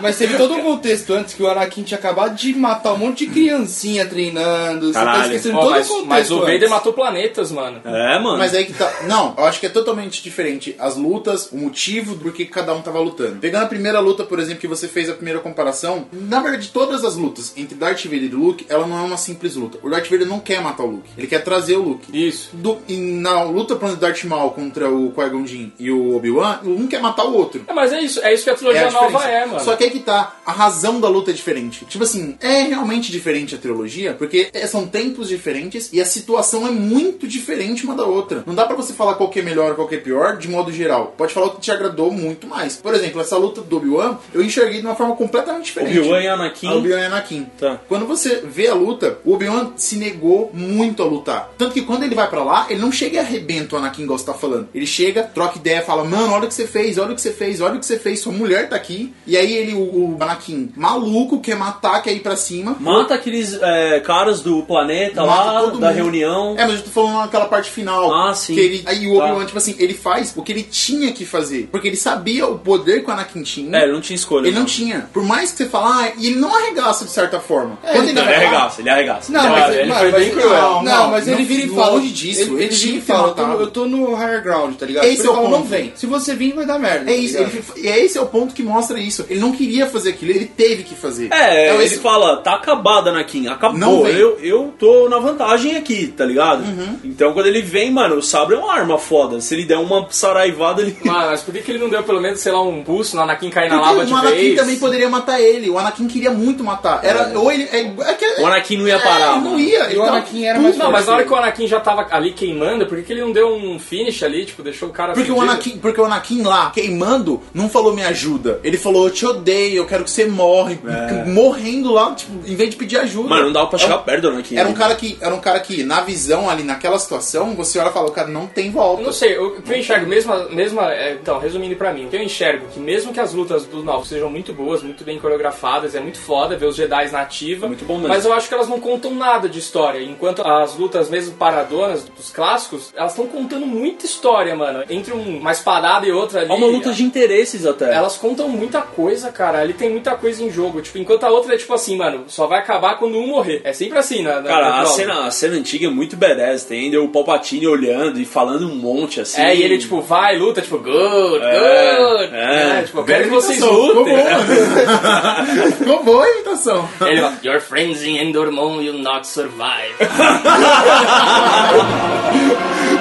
mas teve todo um contexto antes que o Anakin tinha acabado de matar um monte de criancinha treinando. Você tá Caralho. esquecendo Ó, todo mas, o contexto mas o Vader antes. matou planetas, mano. É, mano. Mas aí que tá. Não, eu acho que é totalmente diferente as lutas, o motivo do que cada um tava lutando. Pegando a primeira luta, por exemplo, que você fez a primeira comparação, na verdade, todas as lutas entre Darth Vader e Luke, ela não é uma simples luta. O Darth Vader não quer matar o Luke, ele quer trazer o Luke. Isso. Do, e na luta por exemplo, Darth Maul contra o Qui-Gon E o Obi-Wan, um quer matar o outro. É, mas é isso, é isso que a É trilogia a nova é, mano. Só que aí que tá, a razão da luta é diferente. Tipo assim, é realmente diferente a trilogia, porque é- são tempos diferentes e a situação é muito diferente uma da outra. Não dá pra você falar qual que é melhor, qual que é pior, de modo geral. Pode falar o que te agradou muito mais. Por exemplo, essa luta do Obi-Wan, eu enxerguei de uma forma completamente diferente. Obi-Wan e Anakin. A Obi-Wan e Anakin. Tá. Quando você vê a luta, o Obi-Wan se negou muito a lutar. Tanto que quando ele vai pra lá, ele não chega e arrebenta o Anakin, igual você tá falando. Ele chega, troca ideia, fala, mano, olha o que você fez, olha o que você fez, olha o que você fez, sua mulher tá aqui. E aí ele, o, o Anakin, maluco, quer matar, quer ir pra cima. Mata aqueles é, caras do planeta lá, da mundo. reunião. É, mas eu tô falando naquela parte final. Ah, sim. Que ele, aí o Tá. Obi-Wan, tipo assim, ele faz o que ele tinha que fazer. Porque ele sabia o poder que o Anakin tinha. É, ele não tinha escolha. Ele não tinha. Por mais que você fala, ah, e ele não arregaça de certa forma. É, Quando ele Não, ele falar- arregaça, ele arregaça. Não, mas ele mas- foi mas- bem cruel. Não, Não, mas não ele vira e fala. longe disso, Ele, ele ele tinha vira e fala: eu tô, matado. eu tô no higher ground, tá ligado? Esse Ele é o fala, ponto. não vem. Se você vir, vai dar merda. É tá isso, ele, e é esse é o ponto que mostra isso. Ele não queria fazer aquilo, ele teve que fazer. É, Então, ele esse- fala, tá acabada, Anakin, Não acabou. vem. Eu, eu tô na vantagem aqui, tá ligado? Uhum. Então quando ele vem, mano, o sabre é uma arma foda. Se ele der uma saraivada, ele. Mano, mas por que, que ele não deu pelo menos, sei lá, um pulso no Anakin cair na Porque lava de o Anakin vez? também poderia matar ele. O Anakin queria muito matar. Era, ou ele. É, é que- O Anakin não ia é, parar. não mano. ia. E o Então, Anakin era mais Não, mas na hora que que o Anakin já tava ali queimando, por que, que ele não deu um finish ali, tipo, deixou o cara Porque o? Anakin, porque o Anakin lá, queimando, não falou me ajuda. Ele falou, eu te odeio, eu quero que você morre. Morrendo lá, tipo, em vez de pedir ajuda. Mano, não dava pra chegar É perto do Anakin. Era um né? cara que, era um cara que, na visão ali, naquela situação, você olha e fala, o cara não tem volta. Eu não sei, o que eu enxergo, mesmo, mesmo é, então, resumindo pra mim, o que eu enxergo que mesmo que as lutas dos novos sejam muito boas, muito bem coreografadas, é muito foda ver os Jedi na ativa, Muito bom mesmo. mas eu acho que elas não contam nada de história, enquanto as lutas mesmo paradonas dos clássicos, elas estão contando muita história, mano, entre um- uma espadada e outra ali. É uma luta de interesses até. Elas contam muita coisa, cara. Ali tem muita coisa em jogo. Tipo, enquanto a outra é tipo assim, mano, só vai acabar quando um morrer. É sempre assim, na Cara, a cena, a cena antiga é muito badass. Tem o Palpatine olhando e falando um monte assim. É, e ele, tipo, vai, luta, tipo, good, É, good. é. tipo, eu quero que vocês lutem. [LAUGHS] Ficou boa a imitação. Ele fala, Your friends in Endormon will not survive. [LAUGHS]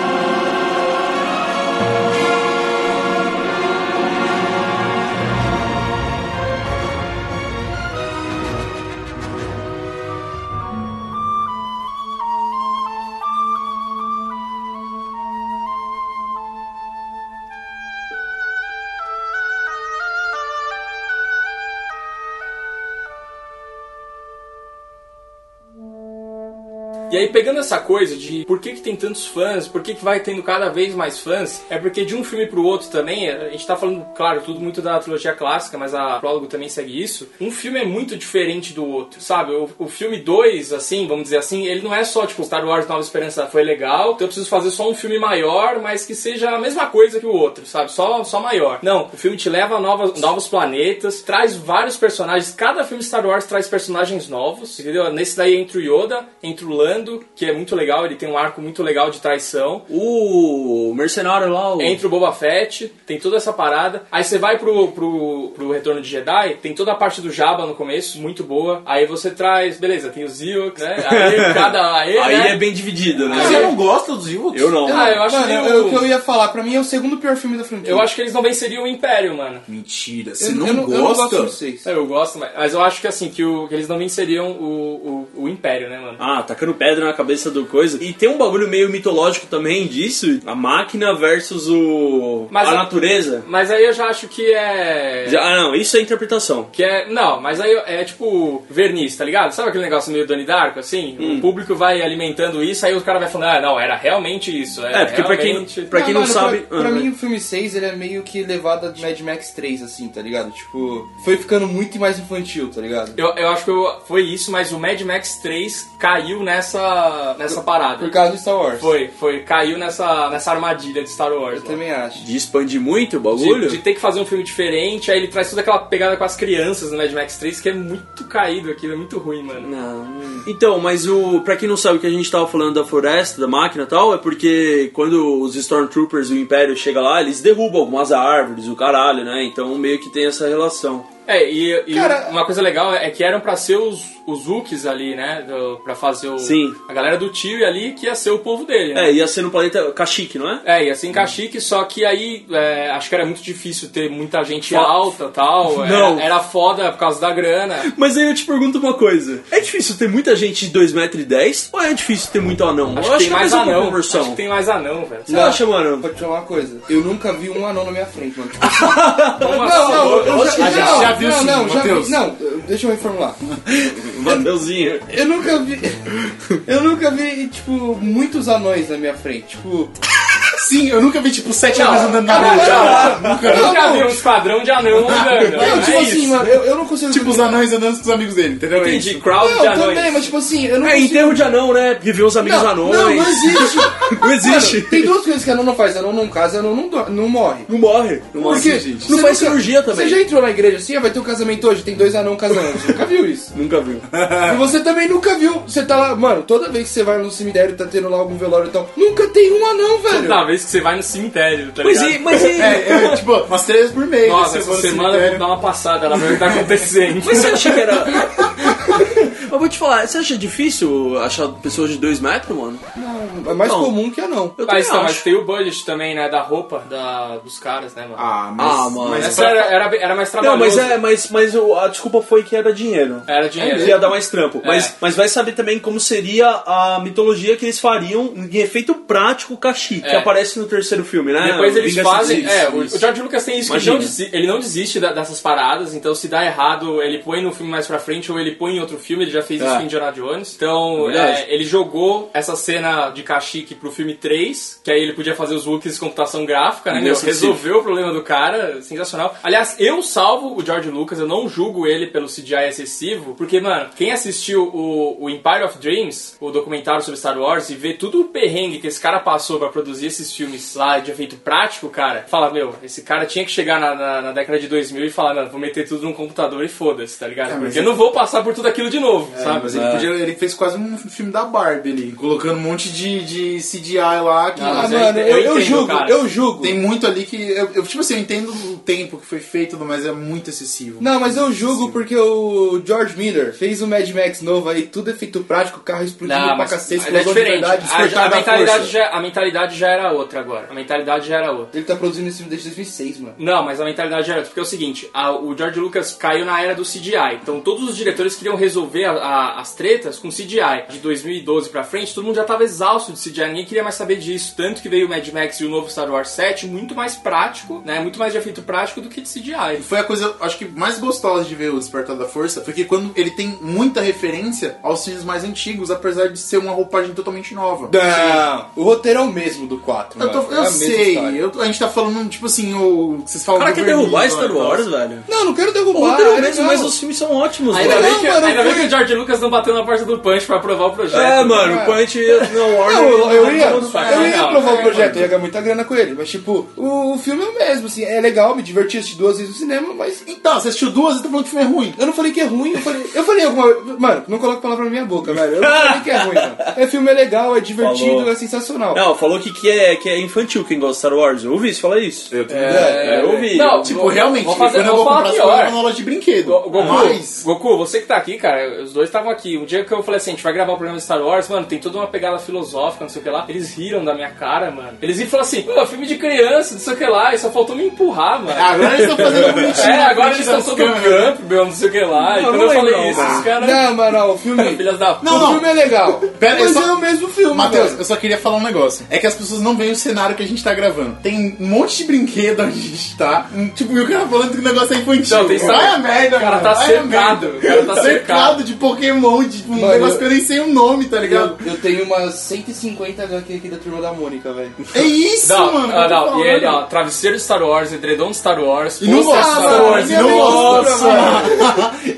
E aí, pegando essa coisa de por que, que tem tantos fãs, por que, que vai tendo cada vez mais fãs, é porque de um filme pro outro também, a gente tá falando, claro, tudo muito da trilogia clássica, mas a prólogo também segue isso. Um filme é muito diferente do outro, sabe? O, o filme 2, assim, vamos dizer assim, ele não é só tipo Star Wars Nova Esperança foi legal, então eu preciso fazer só um filme maior, mas que seja a mesma coisa que o outro, sabe? Só, só maior. Não, o filme te leva a novas, novos planetas, traz vários personagens, cada filme Star Wars traz personagens novos, entendeu? Nesse daí entra o Yoda, entra o Lando, que é muito legal, ele tem um arco muito legal de traição. O mercenário lá, o... Entra o Boba Fett, tem toda essa parada. Aí você vai pro, pro, pro Retorno de Jedi, tem toda a parte do Jabba no começo, muito boa. Aí você traz, beleza, tem os Ewoks, né? [LAUGHS] Aí cada. Aí, Aí né? é bem dividido, né? Você não gosta dos Ewoks? Eu não. Ah, eu acho Mano, que eu- o- o que eu ia falar, pra mim é o segundo pior filme da franquia. Eu acho que eles não venceriam o Império, mano. Mentira, você eu, não, eu não, gosta? eu não gosto. É, Eu gosto, mas, mas eu acho que assim, que, o, que eles não venceriam o, o, o Império, né, mano? Ah, tacando pedra na cabeça do coisa. E tem um bagulho meio mitológico também disso. A máquina versus o... Mas a a- natureza. Mas aí eu já acho que é. Já- ah, não, isso é interpretação. Que é. Não, mas aí é tipo verniz, tá ligado? Sabe aquele negócio meio Donnie Darko, assim? Hum. O público vai alimentando isso, aí o cara vai falando, ah, não, era realmente isso. É, porque pra quem, realmente... pra quem não, mano, sabe... Pra, pra vai. mim, o filme 6 ele é meio que levada de Mad Max 3, assim, tá ligado? Tipo, foi ficando muito mais infantil, tá ligado? Eu, eu acho que eu- foi isso, mas o Mad Max 3 caiu nessa, nessa parada. Por causa do Star Wars. Foi, foi, caiu nessa, nessa armadilha de Star Wars. Eu né? também acho. De expandir muito o bagulho? De, de ter que fazer um filme diferente, aí ele traz toda aquela pegada com as crianças no Mad Max 3, que é muito caído aquilo, é muito ruim, mano. Não. Então, mas o para quem não sabe o que a gente tava falando da floresta, da máquina e tal, é porque quando os Stormtroopers e o Império chega lá, eles derrubam algumas árvores, o caralho, né? Então meio que tem essa relação. É, e, e Cara- uma coisa legal é que eram pra ser os, os Wookies ali, né? Do, pra fazer o. Sim. A galera do tio ali que ia ser o povo dele, né? É, ia ser no planeta Kashyyyk, não é? É, ia ser em Caxique, só que aí é, acho que era muito difícil ter muita gente Fo- alta e tal. Não. Era, era foda por causa da grana. [LAUGHS] Mas aí eu te pergunto uma coisa: é difícil ter muita gente de 2,10m ou é difícil ter muito anão? Acho eu que tem é mais anão. conversão. Acho que tem mais anão, velho. Você acha, mano? Vou te falar uma coisa. Eu nunca vi um anão na minha frente, mano. [LAUGHS] Tipo, não, não, eu a gente não, já viu não, sim, não, já vi, não, deixa eu reformular. [LAUGHS] [LAUGHS] Mateuzinho. Eu nunca vi. [LAUGHS] Eu nunca vi, tipo, muitos anões na minha frente. Tipo. Sim, eu nunca vi, tipo, sete anões andando na rua. Nunca nunca vi um esquadrão de anão andando. Não, tipo é assim, mano, eu, eu não consigo. Tipo, os anões andando com os amigos dele, entendeu? É Entendi, isso. crowd de Não, anões. também, mas tipo assim, eu não É consigo. enterro de anão, né? Rever os amigos Não, anões. não, não existe. [LAUGHS] Não existe. Mano, tem duas coisas que anão não faz. Anão não casa, anão não, do- não morre. Não morre. Não morre. Porque gente. Não faz cirurgia também. Você já entrou na igreja assim, ah, vai ter um casamento hoje, tem dois anão casando. Você nunca viu isso. [LAUGHS] Nunca viu. E você também nunca viu. Você tá lá, mano, toda vez que você vai no cemitério, tá tendo lá algum velório e tal, nunca tem um anão, velho. Toda vez que você vai no cemitério, tá Mas ligado? e, mas e... [LAUGHS] É, é, tipo, umas três por mês. Nossa, você essa semana eu vou dar uma passada lá, ver o que tá acontecendo. Mas você acha que era... [LAUGHS] Eu vou te falar, você acha difícil achar pessoas de 2 metros, mano? Não, é mais Não. comum que anão. Eu Mas, não, mas tem o budget também, né, da roupa da, dos caras, né, mano? Ah, mas... Ah, mano. mas é essa era, era, era mais Não, trabalhoso. mas é, mas, mas o- a desculpa foi que era dinheiro. Era dinheiro. Ia dar mais trampo. É. Mas, mas vai saber também como seria a mitologia que eles fariam em efeito prático Kashi, que É. aparece no terceiro filme, né? Depois eles Vingança fazem. dos É, o, George Lucas tem isso, que ele Imagina. não, desi- ele não desiste dessas paradas, então se dá errado, ele põe no filme mais pra frente ou ele põe em outro filme, ele já fez isso É. em Indiana Jones. Então, Verdade. é, ele jogou essa cena de Kashyyyk pro filme 3, que aí ele podia fazer os looks de computação gráfica, né? meu? Resolveu o problema do cara, sensacional. Aliás, eu salvo o George Lucas, eu não julgo ele pelo CGI excessivo, porque, mano, quem assistiu o, o Empire of Dreams, o documentário sobre Star Wars, e vê tudo o perrengue que esse cara passou pra produzir esses filmes lá de efeito prático, cara, fala, meu, esse cara tinha que chegar na, na- na década de 2000 e falar, não, vou meter tudo num computador e foda-se, tá ligado? É, Porque eu ele- não vou passar por tudo aquilo de novo, É, sabe? mas ele, podia, ele fez quase um filme da Barbie ali, colocando um monte de, de CGI lá. Que Ah, Ah, eu mano, eu, eu eu entendo, julgo, cara. eu julgo. Tem muito ali que. Eu, eu, tipo assim, eu entendo o tempo que foi feito, mas é muito excessivo. Não, mas eu julgo porque o George Miller fez o Mad Max novo aí, tudo é feito prático, carro explodindo Não, pra mas, cacete, mas é explosão de diferente. verdade, A, a da mentalidade já, a mentalidade já era outra agora. A mentalidade já era outra. Ele tá produzindo esse filme desde 2006, mano. Não, mas a mentalidade era outra, porque é o seguinte, a- o George Lucas caiu na era do CGI, então todos os diretores queriam resolver a- a- as tretas com CGI. De 2012 pra frente, todo mundo já tava exausto de CGI, ninguém queria mais saber disso, tanto que veio o Mad Max e o novo Star Wars 7 muito mais prático, né, muito mais de efeito prático do que de CGI. Foi a coisa, acho que mais gostosa de ver o Despertar da Força, foi que quando ele tem muita referência aos filmes mais antigos, apesar de ser uma roupagem totalmente nova. Não, o roteiro é o mesmo do 4. Eu, tô- mano, é eu a mesma sei, história. eu- a gente tá falando, tipo assim, o. Vocês O falam cara do quer derrubar Star. Wars, velho. Não, não quero derrubar. roteiro é é o mesmo, legal. mas os filmes são ótimos, Ainda, velho. bem, Não, que, mano, ainda bem foi- que o George Lucas não bateu na porta do Punch pra aprovar o projeto. É, mano, É. [LAUGHS] o Punch não, Warner. Eu, eu ia, eu ia aprovar o projeto, eu ia ganhar muita grana com ele. Mas, tipo, o, o filme é o mesmo, assim, é legal, me diverti assistir duas vezes no cinema, mas Então, você assistiu duas e tá falando que o filme é ruim. eu não falei que é ruim, eu falei, eu falei alguma Mano, não coloque palavra na minha boca, velho. Eu não falei que é ruim, mano. [LAUGHS] É filme é legal, é divertido, Falou. é sensacional. Não, falou que, que, é, que é infantil quem gosta de Star Wars. Eu ouvi isso, fala isso. Eu É, eu ouvi. Não, Tipo, vou- realmente, vou fazer, quando eu vou vou falar comprar, eu pior. na loja de brinquedo. Go- Goku, Mas. Goku, você que tá aqui, cara, os dois estavam aqui. Um dia que eu falei assim, a gente vai gravar o programa de Star Wars, mano, tem toda uma pegada filosófica, não sei o que lá. Eles riram da minha cara, mano. Eles riram e falaram assim, pô, filme de criança, não sei o que lá, e só faltou me empurrar, mano. Agora eles estão fazendo bonitinho. é, agora eles estão todo câmeras. campo, meu, não sei o que lá. E Não, quando não eu falei isso, não. esses caras... Não, mano, o filme. Filhas da Não, o não. filme é legal. Mas só- é o mesmo filme, Matheus, eu só queria falar um negócio. É que as pessoas não o cenário que a gente tá gravando. Tem um monte de brinquedo onde a gente tá. Um, Tipo, e o cara falando que o negócio é infantil. Não, tem Vai a merda, O cara mano. tá cercado, o cara tá [LAUGHS] cercado. de Pokémon, de tipo, um Mano, negócio eu- que eu nem sei o nome, tá ligado? Eu, eu tenho umas 150 HQ aqui da turma da Mônica, velho. É isso, Não, mano. ah, não, e ele, ó, travesseiro de Star Wars, edredom de Star Wars, E não gosta, Star Wars, e não gosta.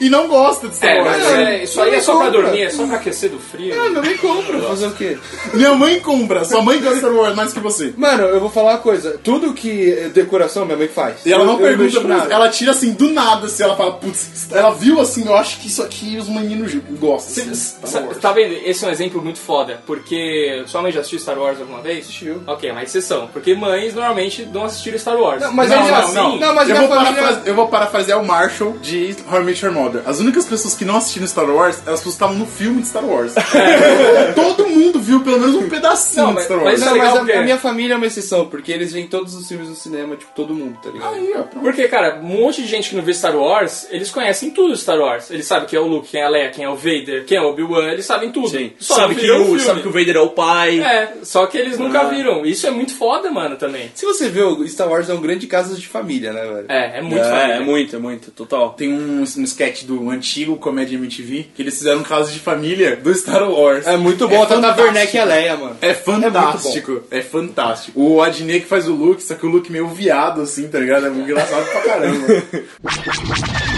e não gosta de Star É, Wars. mas é, isso aí é só pra compra. dormir, é só pra aquecer do frio. Ah, meu mãe compra, fazer o quê? Minha mãe compra, sua mãe gosta de Star Wars mais que você. Mano, eu vou falar uma coisa. Tudo que é decoração minha mãe faz. E ela Eu- não eu pergunta, pra- nada. ela tira assim do nada, assim, ela fala, putz, ela viu assim, eu acho que isso aqui os meninos gostam. assim, Wars. Tá vendo? Esse é um exemplo muito foda, porque sua mãe já assistiu Star Wars alguma vez? Assistiu. Ok, é uma exceção, porque mães normalmente não assistiram Star Wars. Não, mas não, não, assim- não. não, mas eu, vou família- parafrase- eu vou parafrasear o Marshall de How I Met Your Mother. As únicas pessoas que não assistiram Star Wars, elas estavam no filme de Star Wars. [LAUGHS] Todo mundo viu pelo menos um pedacinho Não, de mas- Star Wars. mas- Não, Isso é mas legal a, porque- a minha família é uma exceção, porque eles veem todos os filmes no cinema, tipo, todo mundo, tá ligado? Aí, ó, pronto. Porque, cara, um monte de gente que não vê Star Wars, eles conhecem tudo Star Wars. Eles sabem quem é o Luke, quem é a Leia, quem é o Vader, quem é o Obi-Wan, eles sabem tudo. Sim. Só Sabe que, o, sabe que o Vader é o pai. É, só que eles nunca viram. Isso é muito foda, mano, também. Se você vê, o Star Wars é um grande caso de família, né, velho? É, é muito é, família. é muito, é muito, total. Tem um, um sketch do antigo Comédia MTV que eles fizeram um caso de família do Star Wars. É muito bom, até o fantástico. Werneck e a Leia, mano. É fantástico, é, fantástico. O Adney que faz o look, só que o look meio viado, assim, tá ligado? É engraçado pra caramba. [LAUGHS]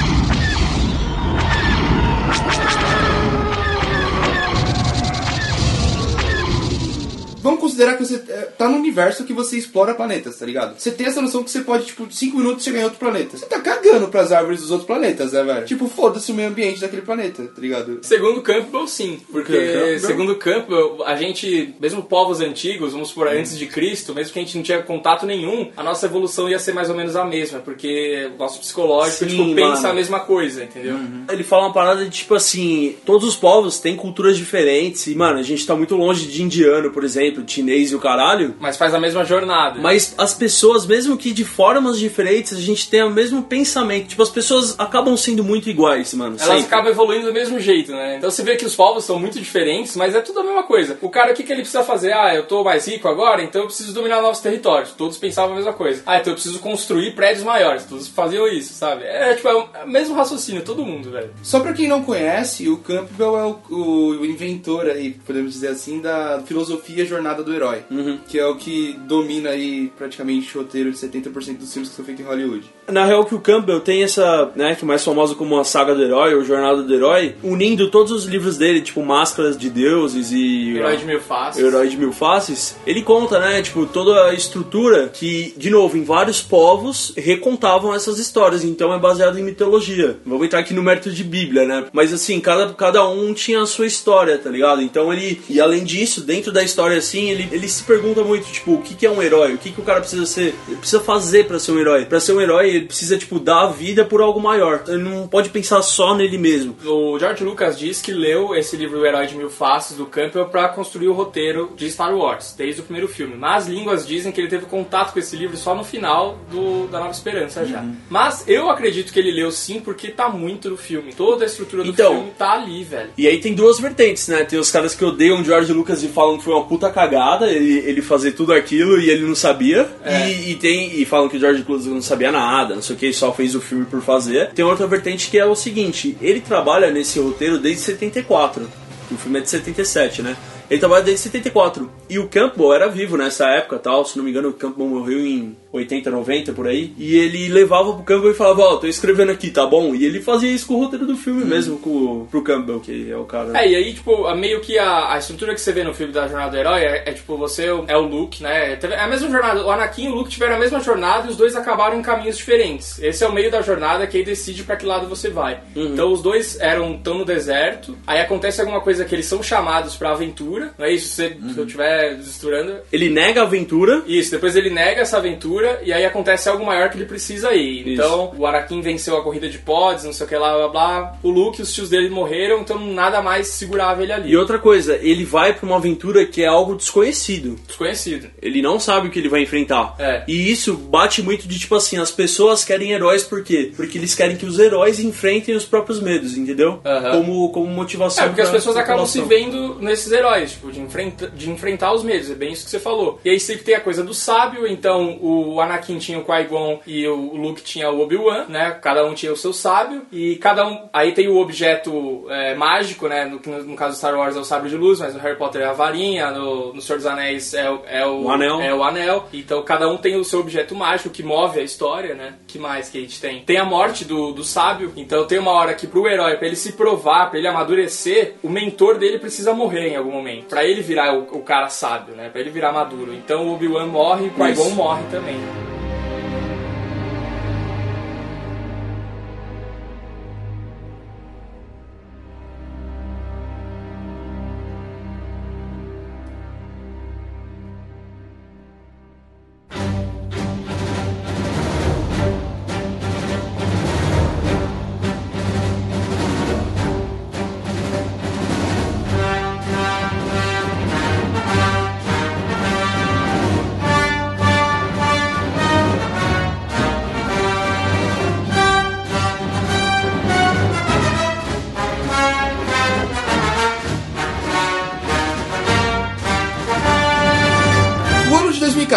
Vamos considerar que você é, tá no universo que você explora planetas, tá ligado? Você tem essa noção que você pode, tipo, 5 minutos chegar em outro planeta. Você tá cagando pras árvores dos outros planetas, né, velho? Tipo, foda-se o meio ambiente daquele planeta, tá ligado? Segundo Campbell, sim. Porque, Campbell? segundo Campbell, a gente, mesmo povos antigos, vamos por antes de Cristo, mesmo que a gente não tinha contato nenhum, a nossa evolução ia ser mais ou menos a mesma, porque o nosso psicológico, Sim, tipo, pensa mano. a mesma coisa, entendeu? Ele fala uma parada de tipo assim: todos os povos têm culturas diferentes. E, mano, a gente tá muito longe de indiano, por exemplo, de chinês e o caralho. Mas faz a mesma jornada. Mas as pessoas, mesmo que de formas diferentes, a gente tem o mesmo pensamento. Tipo, as pessoas acabam sendo muito iguais, mano. Elas sempre. acabam evoluindo do mesmo jeito, né? Então você vê que os povos são muito diferentes, mas é tudo a mesma coisa. O cara, o que, que ele precisa fazer? Ah, eu tô mais rico agora, então eu preciso dominar novos territórios. Todos pensavam a mesma coisa. Ah, então eu preciso construir prédios maiores. Todos faziam isso, sabe? É tipo, é o o mesmo raciocínio, todo mundo, velho. Só pra quem não conhece, o Campbell é o, o inventor aí, podemos dizer assim, da filosofia jornada do herói. Que é o que domina aí praticamente o roteiro de 70% dos filmes que são feitos em Hollywood. Na real, que o Campbell tem essa, né, que é mais famosa como a saga do herói, ou jornada do herói, unindo todos os livros dele, tipo Máscaras de Deuses e. Herói de mil faces. Herói de Mil Faces, ele conta, né, tipo, toda a estrutura que, de novo, em vários povos recontavam essas histórias, então é baseado em mitologia. Vamos entrar aqui no mérito de Bíblia, né? Mas assim, cada, cada um tinha a sua história, tá ligado? Então ele, e além disso, dentro da história assim, ele, ele se pergunta muito, tipo, o que, que é um herói? O que, que o cara precisa ser? Ele precisa fazer pra ser um herói? Pra ser um herói, ele precisa, tipo, dar a vida por algo maior. Ele não pode pensar só nele mesmo. O George Lucas diz que leu esse livro O Herói de Mil Faces do Campbell para construir o roteiro de Star Wars, desde o primeiro filme. Mas línguas dizem que ele teve contato com esse livro só no final do, da Nova Esperança já. Mas eu acredito que ele leu sim porque tá muito no filme. Toda a estrutura do Então- filme tá ali, velho. E aí tem duas vertentes, né? Tem os caras que odeiam George Lucas e falam que foi uma puta cagada ele, ele fazer tudo aquilo e ele não sabia. É. E, e tem e falam que o George Lucas não sabia nada, não sei o que, só fez o filme por fazer. Tem outra vertente que é o seguinte: ele trabalha nesse roteiro desde 74. que O filme é de 77, né? Ele trabalha desde 74. E o Campbell era vivo nessa época tal. Se não me engano, o Campbell morreu em 80, 90 por aí. E ele levava pro Campbell e falava: Ó, tô escrevendo aqui, tá bom? E ele fazia isso com o roteiro do filme mesmo, com, pro Campbell, que é o cara. É, e aí, tipo, meio que a, a estrutura que você vê no filme da Jornada do Herói é, é, tipo, você é o Luke, né? É a mesma jornada. O Anakin e o Luke tiveram a mesma jornada e os dois acabaram em caminhos diferentes. Esse é o meio da jornada que aí decide pra que lado você vai. Então os dois eram tão no deserto, aí acontece alguma coisa que eles são chamados pra aventura, não é isso? Se, se eu estiver misturando. Ele nega a aventura. Isso, depois ele nega essa aventura e aí acontece algo maior que ele precisa ir. Isso. Então, o Anakin venceu a corrida de pods, não sei o que lá, blá blá. O Luke e os tios dele morreram, então nada mais segurava ele ali. E outra coisa, ele vai pra uma aventura que é algo desconhecido. Desconhecido. Ele não sabe o que ele vai enfrentar. É. E isso bate muito de tipo assim, as pessoas querem heróis por quê? Porque eles querem que os heróis enfrentem os próprios medos, entendeu? Como, como motivação. É, porque as pessoas acabam se vendo nesses heróis, tipo, de, enfrenta, de enfrentar os medos, é bem isso que você falou. E aí sempre tem a coisa do sábio, então o Anakin tinha o Qui-Gon e o Luke tinha o Obi-Wan, né? Cada um tinha o seu sábio, e cada um... Aí tem o objeto é, mágico, né? No, no, caso do Star Wars é o sabre de luz, mas no Harry Potter é a varinha, no, no Senhor dos Anéis é, o- é o, O anel. É o anel. Então cada um tem o seu objeto mágico que move a história, né? que mais que a gente tem? Tem a morte do, do sábio, então tem uma hora que pro herói, pra ele se provar, pra ele amadurecer, o mentor dele precisa morrer em algum momento. Pra ele virar o, o cara sábio, né? Pra ele virar maduro. Então o Obi-Wan morre e o Qui-Gon morre também. you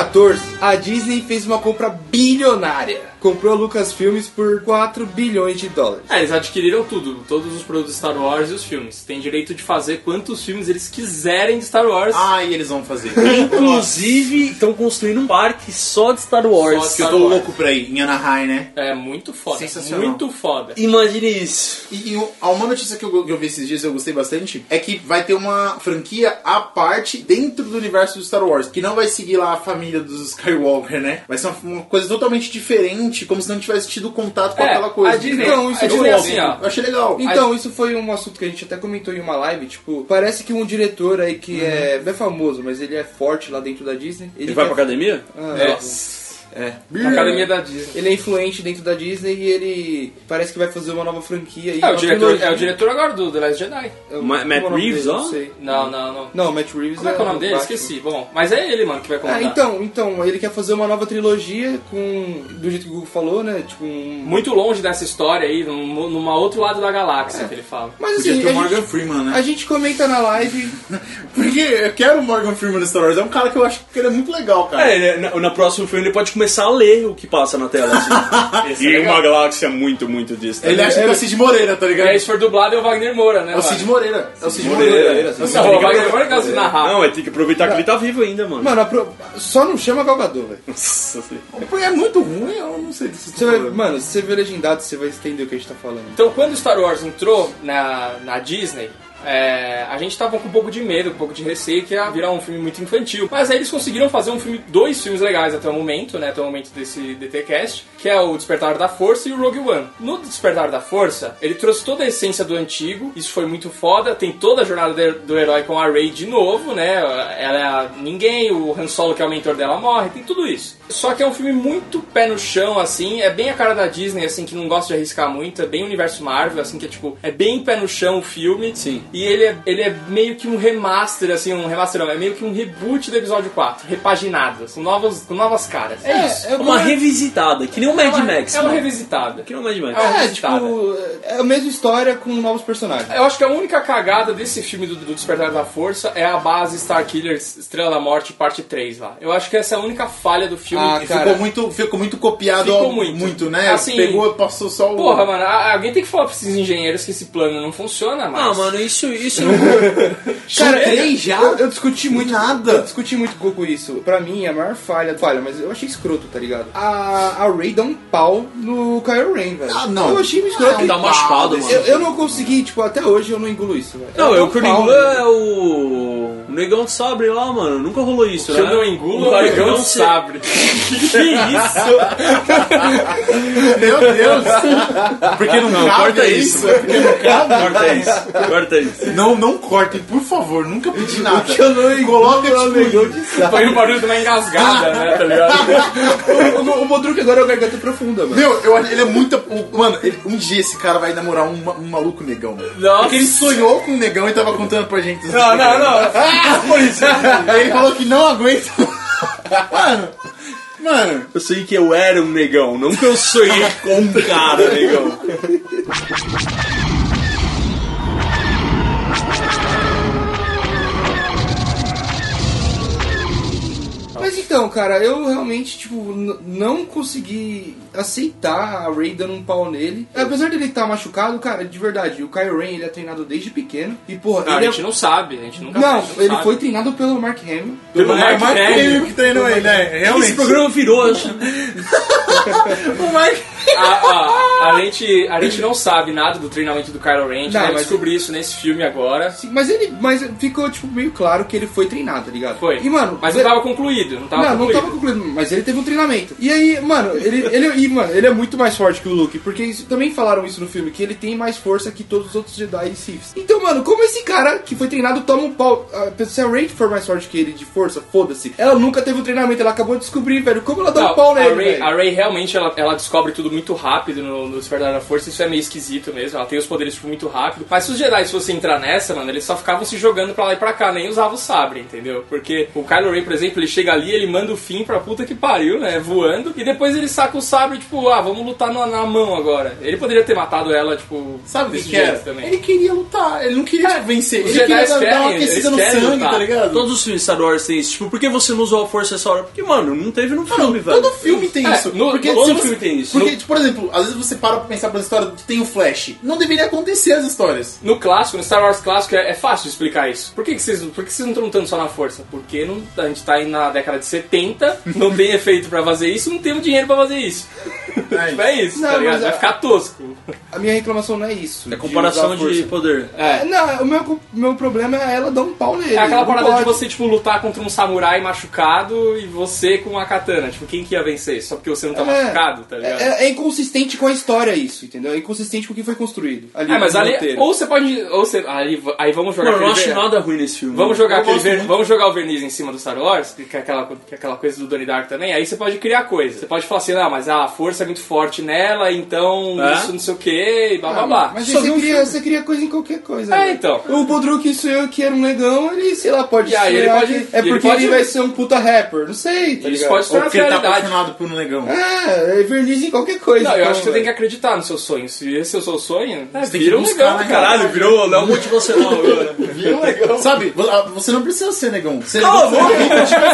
2014, a Disney fez uma compra bilionária. Comprou a Lucasfilmes por 4 bilhões de dólares. É, eles adquiriram tudo, todos os produtos Star Wars e os filmes. Tem direito de fazer quantos filmes eles quiserem de Star Wars. Ah, e eles vão fazer. [LAUGHS] Inclusive, estão construindo um parque só de Star Wars. Só de que eu tô louco pra ir, em Anaheim, né? É muito foda. Sensacional. Muito foda. Imagine isso. E, e uma notícia que eu, que eu vi esses dias e eu gostei bastante é que vai ter uma franquia à parte dentro do universo do Star Wars, que não vai seguir lá a família dos Skywalker, né? Vai ser uma, uma coisa totalmente diferente, como se não tivesse tido contato com É, aquela coisa. a Disney- Então, isso a é é assim, ó. Eu achei legal. Então, isso foi um assunto que a gente até comentou em uma live, tipo, parece que um diretor aí que é, não é famoso, mas ele é forte lá dentro da Disney. Ele vai quer- pra academia? Ah, É. é. Na academia da Disney. Ele é influente dentro da Disney e ele parece que vai fazer uma nova franquia aí. É o, diretor, é o diretor agora do The Last Jedi. É Ma- Matt é Reeves, dele? ó? Não sei. Não, não, não. Não, Matt Reeves Como é que é o nome dele? Batman. Esqueci. Bom, mas é ele, mano, que vai Ah, comandar. então, então, ele quer fazer uma nova trilogia com. Do jeito que o Google falou, né? Tipo um. Muito longe dessa história aí, num, numa outro lado da galáxia que ele fala. Mas Podia assim, ter o a Morgan gente, Freeman, né? a gente comenta na live. [LAUGHS] Porque eu quero o Morgan Freeman no Star Wars. É um cara que eu acho que ele é muito legal, cara. É, ele- na, na próximo filme ele pode começar a ler o que passa na tela. Assim. É [LAUGHS] e uma galáxia muito, muito distante. Ele acha que é o Cid Moreira, tá ligado? É, se for dublado é o Wagner Moura, né? É o Cid? Moreira. É o Cid Moreira. Moreira. assim. É o Não. Wagner Moura de narrar. Não, é tem que aproveitar que ele tá vivo ainda, mano. Mano, apro- só não chama Galgador, velho. É muito ruim, eu não sei disso. Você vai- Mano, se você ver legendado, você vai entender o que a gente tá falando. Então, quando Star Wars entrou na, na Disney, é, a gente tava com um pouco de medo, um pouco de receio que ia virar um filme muito infantil. Mas aí eles conseguiram fazer um filme, dois filmes legais até o momento, né? Até o momento desse DTcast, que é o Despertar da Força e o Rogue One. No Despertar da Força, ele trouxe toda a essência do antigo, isso foi muito foda. Tem toda a jornada do herói com a Rey de novo, né? Ela é ninguém, o Han Solo, que é o mentor dela, morre, tem tudo isso. Só que é um filme muito pé no chão, assim, é bem a cara da Disney, assim, que não gosta de arriscar muito, é bem universo Marvel, assim, que é tipo, é bem pé no chão o filme. Sim. E ele é, ele é meio que um remaster, assim, um remaster não, é meio que um reboot do episódio 4, repaginado, com novas, com novas caras. É, isso. é uma revisitada, que nem o Mad É uma- Max. É uma mano. revisitada. Que nem o Mad Max. É uma É, revisitada. tipo, é a mesma história com novos personagens. Eu acho que a única cagada desse filme do, do Despertar da Força é a base Star Killers Estrela da Morte, parte 3 lá. Eu acho que essa é a única falha do filme. Ah, cara. ficou muito, ficou muito copiado, Ficou ao- muito. né? Assim, Pegou, passou só o. Porra, mano, alguém tem que falar pra esses engenheiros que esse plano não funciona mais. Ah, mano, isso, isso [LAUGHS] Cara, três já? Eu, eu discuti muito. Nada. Eu discuti muito com isso. Pra mim, a maior falha. Falha, mas eu achei escroto, tá ligado? A, a Ray dá um pau no Kylo Ren, velho. Ah, não. Eu achei meio escroto. Não, dá machucado, mano. eu, eu não consegui, tipo, até hoje eu não engulo isso, velho. Não, é o um que eu pau, engulo é o... o negão de sabre lá, mano. Nunca rolou isso, O né? eu não engulo Um é o negão de sabre. [LAUGHS] Que isso? Meu Deus! Porque não, Não, cabe corta é isso. Porque não cabe. Corta isso. Corta isso. [LAUGHS] Não, não cortem, por favor. Nunca pedi [LAUGHS] nada. que eu não Coloca tipo. Foi um barulho de uma engasgada, né, tá ligado? [LAUGHS] o, o, agora é o garganta profunda, mano. Meu, eu acho ele é muito. o- Mano, ele- um dia esse cara vai namorar um, um maluco negão, mano. Nossa. Porque ele sonhou com um negão e tava contando pra gente. Não, não, não. [LAUGHS] Por isso. Aí ele falou que não aguenta. Mano, mano. Eu sei que eu era um negão, não que eu sonhei com um cara, negão. Mas então, cara, eu realmente, tipo, não consegui aceitar a Ray dando um pau nele. Apesar dele estar machucado, cara, de verdade, o Kylo Ren, ele é treinado desde pequeno. E, porra, Não, a ele gente é... não sabe, a gente nunca Não, ele sabe. foi treinado pelo Mark Hamill. Pelo É Mark o Mark Hamill. Hamill que treinou ele, né? Esse Realmente. programa virou, acho. [LAUGHS] O Mark. A, a, a, gente, a gente não sabe nada do treinamento do Kylo Ren, a gente Não, vai mas- descobrir isso nesse filme agora. Sim, mas ele mas ficou, tipo, meio claro que ele foi treinado, tá ligado? Foi. E, mano, Mas ele- não tava concluído, não tava não, não concluído. tava concluído, mas ele teve um treinamento. E aí, mano, ele, ele, mano, ele é muito mais forte que o Luke, porque isso- também falaram isso no filme, que ele tem mais força que todos os outros Jedi e Siths. Então, mano, como esse cara que foi treinado toma um pau. ah, Se a Rey for mais forte que ele de força, foda-se. Ela nunca teve um treinamento, ela acabou de descobrir, velho. Como ela dá Não, um pau a, nele, Ray, a Ray realmente ela, ela descobre tudo muito rápido no, no Despertar da Força, isso é meio esquisito mesmo. Ela tem os poderes tipo, muito rápido. Mas se os Jedi fossem entrar nessa, mano, eles só ficavam se jogando pra lá e pra cá, nem usavam o sabre, entendeu? Porque o Kylo Ren, por exemplo, ele chega ali, ele manda o fim pra puta que pariu, né? Voando, e depois ele saca o sabre, tipo, ah, vamos lutar na, na mão agora. Ele poderia ter matado ela, tipo, Sabe o desse que, era? jeito também. Ele queria lutar, ele não queria tipo, vencer. os Ele queria Jedi dar, dar uma querem, aquecida no querem sangue, lutar. tá ligado? Todos os filmes de Star Wars tem isso. Tipo, por que você não usou a força essa hora? Porque, mano, não teve no filme, Não, velho. todo filme tem É, isso. no- porque todo se você- filme tem isso. Porque, tipo, por exemplo, às vezes você para pra pensar pela história que tem o Flash. Não deveria acontecer as histórias. No clássico, no Star Wars clássico, é, é fácil explicar isso. Por que, que vocês, por que vocês não estão lutando só na força? Porque não, a gente tá aí na década de 70, [LAUGHS] não tem efeito pra fazer isso, não temos dinheiro pra fazer isso. Tipo, é isso, Não, tá ligado? Vai a- ficar tosco. A minha reclamação não é isso. É comparação a de força. poder. É, não, o meu, meu problema é ela dar um pau nele. É aquela Não parada de pode. você, tipo, lutar contra um samurai machucado e você com uma katana. Tipo, quem que ia vencer? Só porque você não tá É. machucado, tá ligado? É, é inconsistente com a história isso, entendeu? É inconsistente com o que foi construído. Ali É, mas ali, roteiro. ou você pode, ou você, aí, aí vamos jogar Mano, eu não acho nada ruim nesse filme. Vamos jogar, aquele ver- vamos jogar o verniz em cima do Star Wars, que é, aquela, que é aquela coisa do Donnie Dark também. Aí você pode criar coisa. Você pode falar assim, ah, mas a força é muito forte nela, então É? isso não sei o que, e blá blá blá. Mas você um cria, você cria coisa em qualquer coisa. É, né? então. O Bodruk sonhou que era um negão, ele, sei lá, pode aí ele pode- É ele porque pode- ele vai ser um puta rapper, não sei, tá Isso ligado? pode se Ou porque ele tá apaixonado por um negão. É, é verniz em qualquer coisa. Não, eu então, acho que você tem que acreditar nos seus sonhos. Se esse é o seu sonho, é, Você tem vira um negão, né, cara. Caralho, virou Léo motivacional agora. [LAUGHS] Vira um negão. Sabe, ah, você não precisa ser negão. Ser Cala a boca!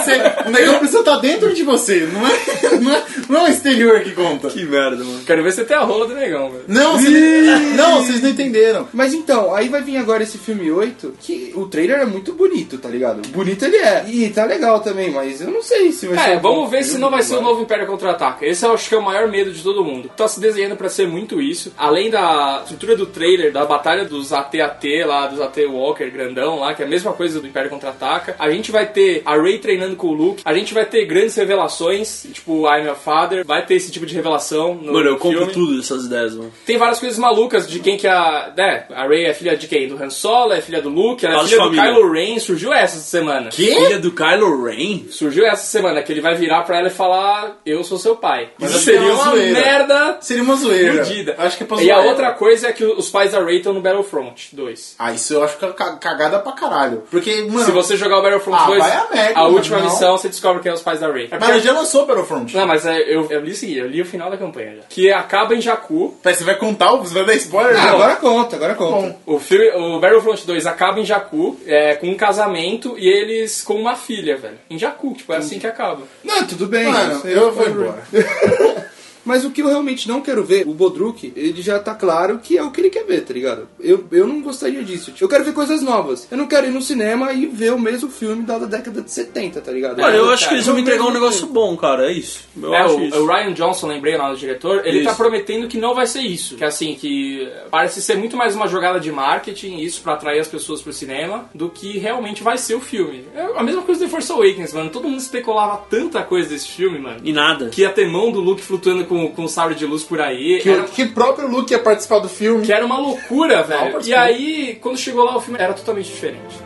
você. O negão precisa estar dentro de você. Não é, [LAUGHS] não é, não é o exterior que conta. Que merda, mano. Quero ver você ter a rola do negão, velho. Não, vocês, não, vocês não entenderam. Mas então, aí vai vir agora esse filme 8, que o trailer é muito bonito, tá ligado? Bonito ele é. E tá legal também, mas eu não sei se vai ser. É, um vamos bom ver se filme, não vai ser o novo Império Contra-Ataca. Esse eu acho que é o maior medo de todo mundo. Tá se desenhando pra ser muito isso. Além da estrutura do trailer, da batalha dos AT-AT lá, dos AT Walker grandão lá, que é a mesma coisa do Império Contra-Ataca. A gente vai ter a Rey treinando com o Luke. A gente vai ter grandes revelações, tipo I'm a Father. Vai ter esse tipo de revelação no Mano, eu compro filme. tudo dessas ideias, mano. Tem várias coisas malucas de quem que a... Né, a Rey é filha de quem? Do Han Solo, é filha do Luke, ela é filha do família. Kylo Ren. Surgiu essa semana. Filha do Kylo Ren? Surgiu essa semana que ele vai virar pra ela e falar: Eu sou seu pai. Mas Isso seria é uma zoeira. merda Seria uma zoeira. fudida. Acho que é pra E a zoar outra coisa é que os pais da Ray estão no Battlefront 2. Ah, isso eu acho que é ca- cagada pra caralho. Porque, mano. Se você jogar o Battlefront Ah, 2, vai a merda, última não. missão você descobre quem é os pais da Ray. É Mas porque- já lançou Battlefront. Não, mas é, eu, eu li o seguinte, eu li o final da campanha já. Que acaba em Jakku. Você vai contar? o- Você vai dar spoiler? Ah, Não. agora conta, agora conta. Bom, O, filme, o Battlefront 2 acaba em Jakku, é, com um casamento e eles com uma filha, velho. Em Jakku, tipo, é assim que acaba. Não, tudo bem. Mano, aí eu vou embora. [LAUGHS] Mas o que eu realmente não quero ver, o Bodruk, ele já tá claro que é o que ele quer ver, tá ligado? Eu, eu não gostaria disso. Tipo, eu quero ver coisas novas. Eu não quero ir no cinema e ver o mesmo filme da década de 70, tá ligado? Mano, eu acho que eles vão me entregar um negócio bom, cara. É isso. Eu É, acho o, isso. o Ryan Johnson, lembrei o nome do diretor, ele Isso. tá prometendo que não vai ser isso. Que assim, que parece ser muito mais uma jogada de marketing, isso pra atrair as pessoas pro cinema, do que realmente vai ser o filme. É a mesma coisa do The Force Awakens, mano. Todo mundo especulava tanta coisa desse filme, mano. E nada. Que ia ter mão do Luke flutuando com, com o sabre de luz por aí. Que, Era, que próprio Luke ia participar do filme. que era uma loucura, velho. E aí, quando chegou lá, o filme era totalmente diferente.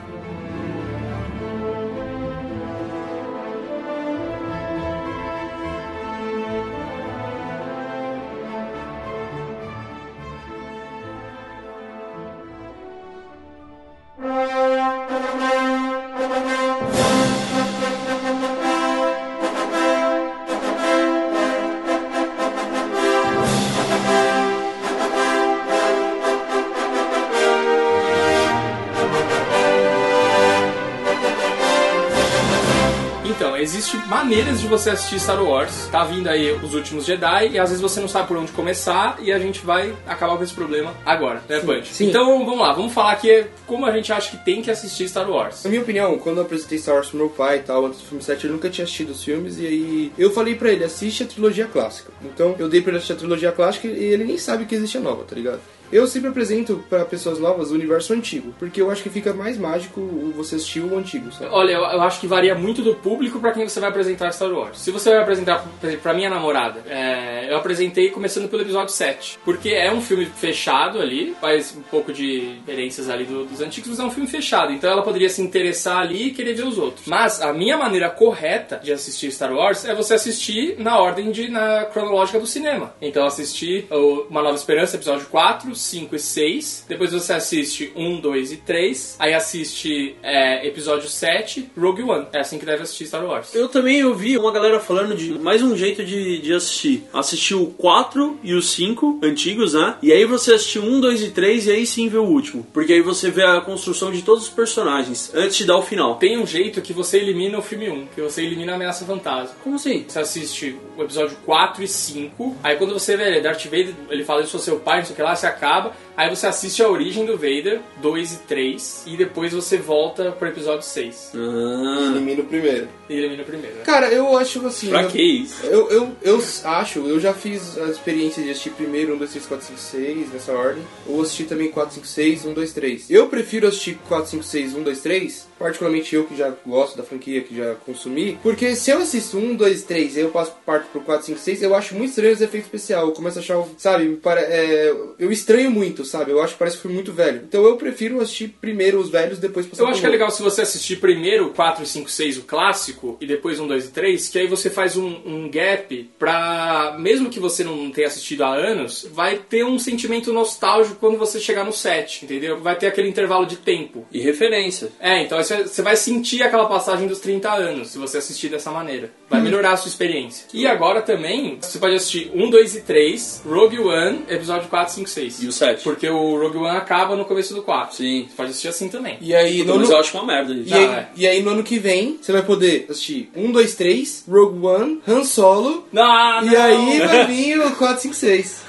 Existem maneiras de você assistir Star Wars. Tá vindo aí os últimos Jedi e às vezes você não sabe por onde começar e a gente vai acabar com esse problema agora, né, Punch? sim. Então, vamos lá, vamos falar aqui como a gente acha que tem que assistir Star Wars. Na minha opinião, quando eu apresentei Star Wars pro meu pai e tal, antes do filme 7, ele nunca tinha assistido os filmes, e aí eu falei pra ele, assiste a trilogia clássica. Então eu dei pra ele assistir a trilogia clássica e ele nem sabe que existe a nova, tá ligado? Eu sempre apresento pra pessoas novas o universo antigo, porque eu acho que fica mais mágico você assistir o antigo, sabe? Olha, eu, eu acho que varia muito do público pra quem você vai apresentar Star Wars. Se você vai apresentar, pra minha namorada, é, eu apresentei começando pelo episódio 7. Porque é um filme fechado ali, faz um pouco de referências ali do- dos antigos, mas é um filme fechado. Então ela poderia se interessar ali e querer ver os outros. Mas a minha maneira correta de assistir Star Wars é você assistir na ordem de, na cronológica do cinema. Então assistir Uma Nova Esperança, episódio 4, 5 e 6. Depois você assiste 1, 2 e 3. Aí assiste é, episódio 7, Rogue One. É assim que deve assistir Star Wars. Eu também ouvi uma galera falando de mais um jeito de, de assistir. Assistir o 4 e o 5 antigos, né? E aí você assistiu 1, 2 e 3 e aí sim vê o último. Porque aí você vê a construção de todos os personagens antes de dar o final. Tem um jeito que você elimina o filme 1, que você elimina a Ameaça Fantasma. Como assim? Você assiste o episódio 4 e 5, aí quando você vê Darth Vader, ele fala isso ao seu pai, não sei o que lá, você acaba, aí você assiste a origem do Vader, 2 e 3, e depois você volta pro episódio 6. Ah, Elimina o primeiro. E elimina o primeiro. né? Cara, eu acho assim. pra eu- que isso? Eu, eu, eu acho, eu já fiz a experiência de assistir primeiro 1, 2, 3, 4, 5, 6, nessa ordem. Ou assistir também 4, 5, 6, 1, 2, 3. Eu prefiro assistir 4, 5, 6, 1, 2, 3, particularmente eu que já gosto da franquia, que já consumi. Porque se eu assisto 1, 2, 3 e eu passo parto pro 4, 5, 6, eu acho muito estranho os efeitos especiais. Eu começo a achar, sabe, me pare- é, eu estranho muito, sabe? Eu acho que parece que foi muito velho. Então eu prefiro assistir primeiro os velhos, depois passar Eu acho que é legal se você assistir primeiro o 4, 5, 6, o clássico, e depois um, 2 e 3, que aí você faz um, um gap pra. Mesmo que você não tenha assistido há anos, vai ter um sentimento nostálgico quando você chegar no 7, entendeu? Vai ter aquele intervalo de tempo. E referência. É, então você você vai sentir aquela passagem dos 30 anos se você assistir dessa maneira. Vai melhorar a sua experiência. E agora também, você pode assistir 1, 2 e 3, Rogue One, episódio 4, 5, 6. E o 7? Porque o Rogue One acaba no começo do 4. Sim. Você pode assistir assim também. E aí, Puta, no, mas eu acho uma merda. E aí, é. e aí no ano que vem você vai poder assistir 1, 2, 3, Rogue One, Han Solo. Não, E aí [LAUGHS] vai vir o 4, 5, 6.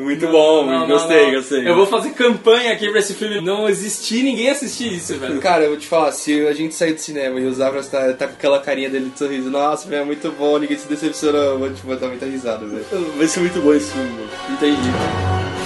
Muito bom, Não, não, gostei, não. gostei. Eu vou fazer campanha aqui pra esse filme não existir e ninguém assistir isso, velho. [LAUGHS] Cara, eu vou te falar, se a gente sair do cinema e o Zavras tá, tá com aquela carinha dele de sorriso, nossa, velho, é muito bom, ninguém se decepcionou, eu vou te botar muita risada, velho. Vai ser muito bom esse filme, mano. Entendi.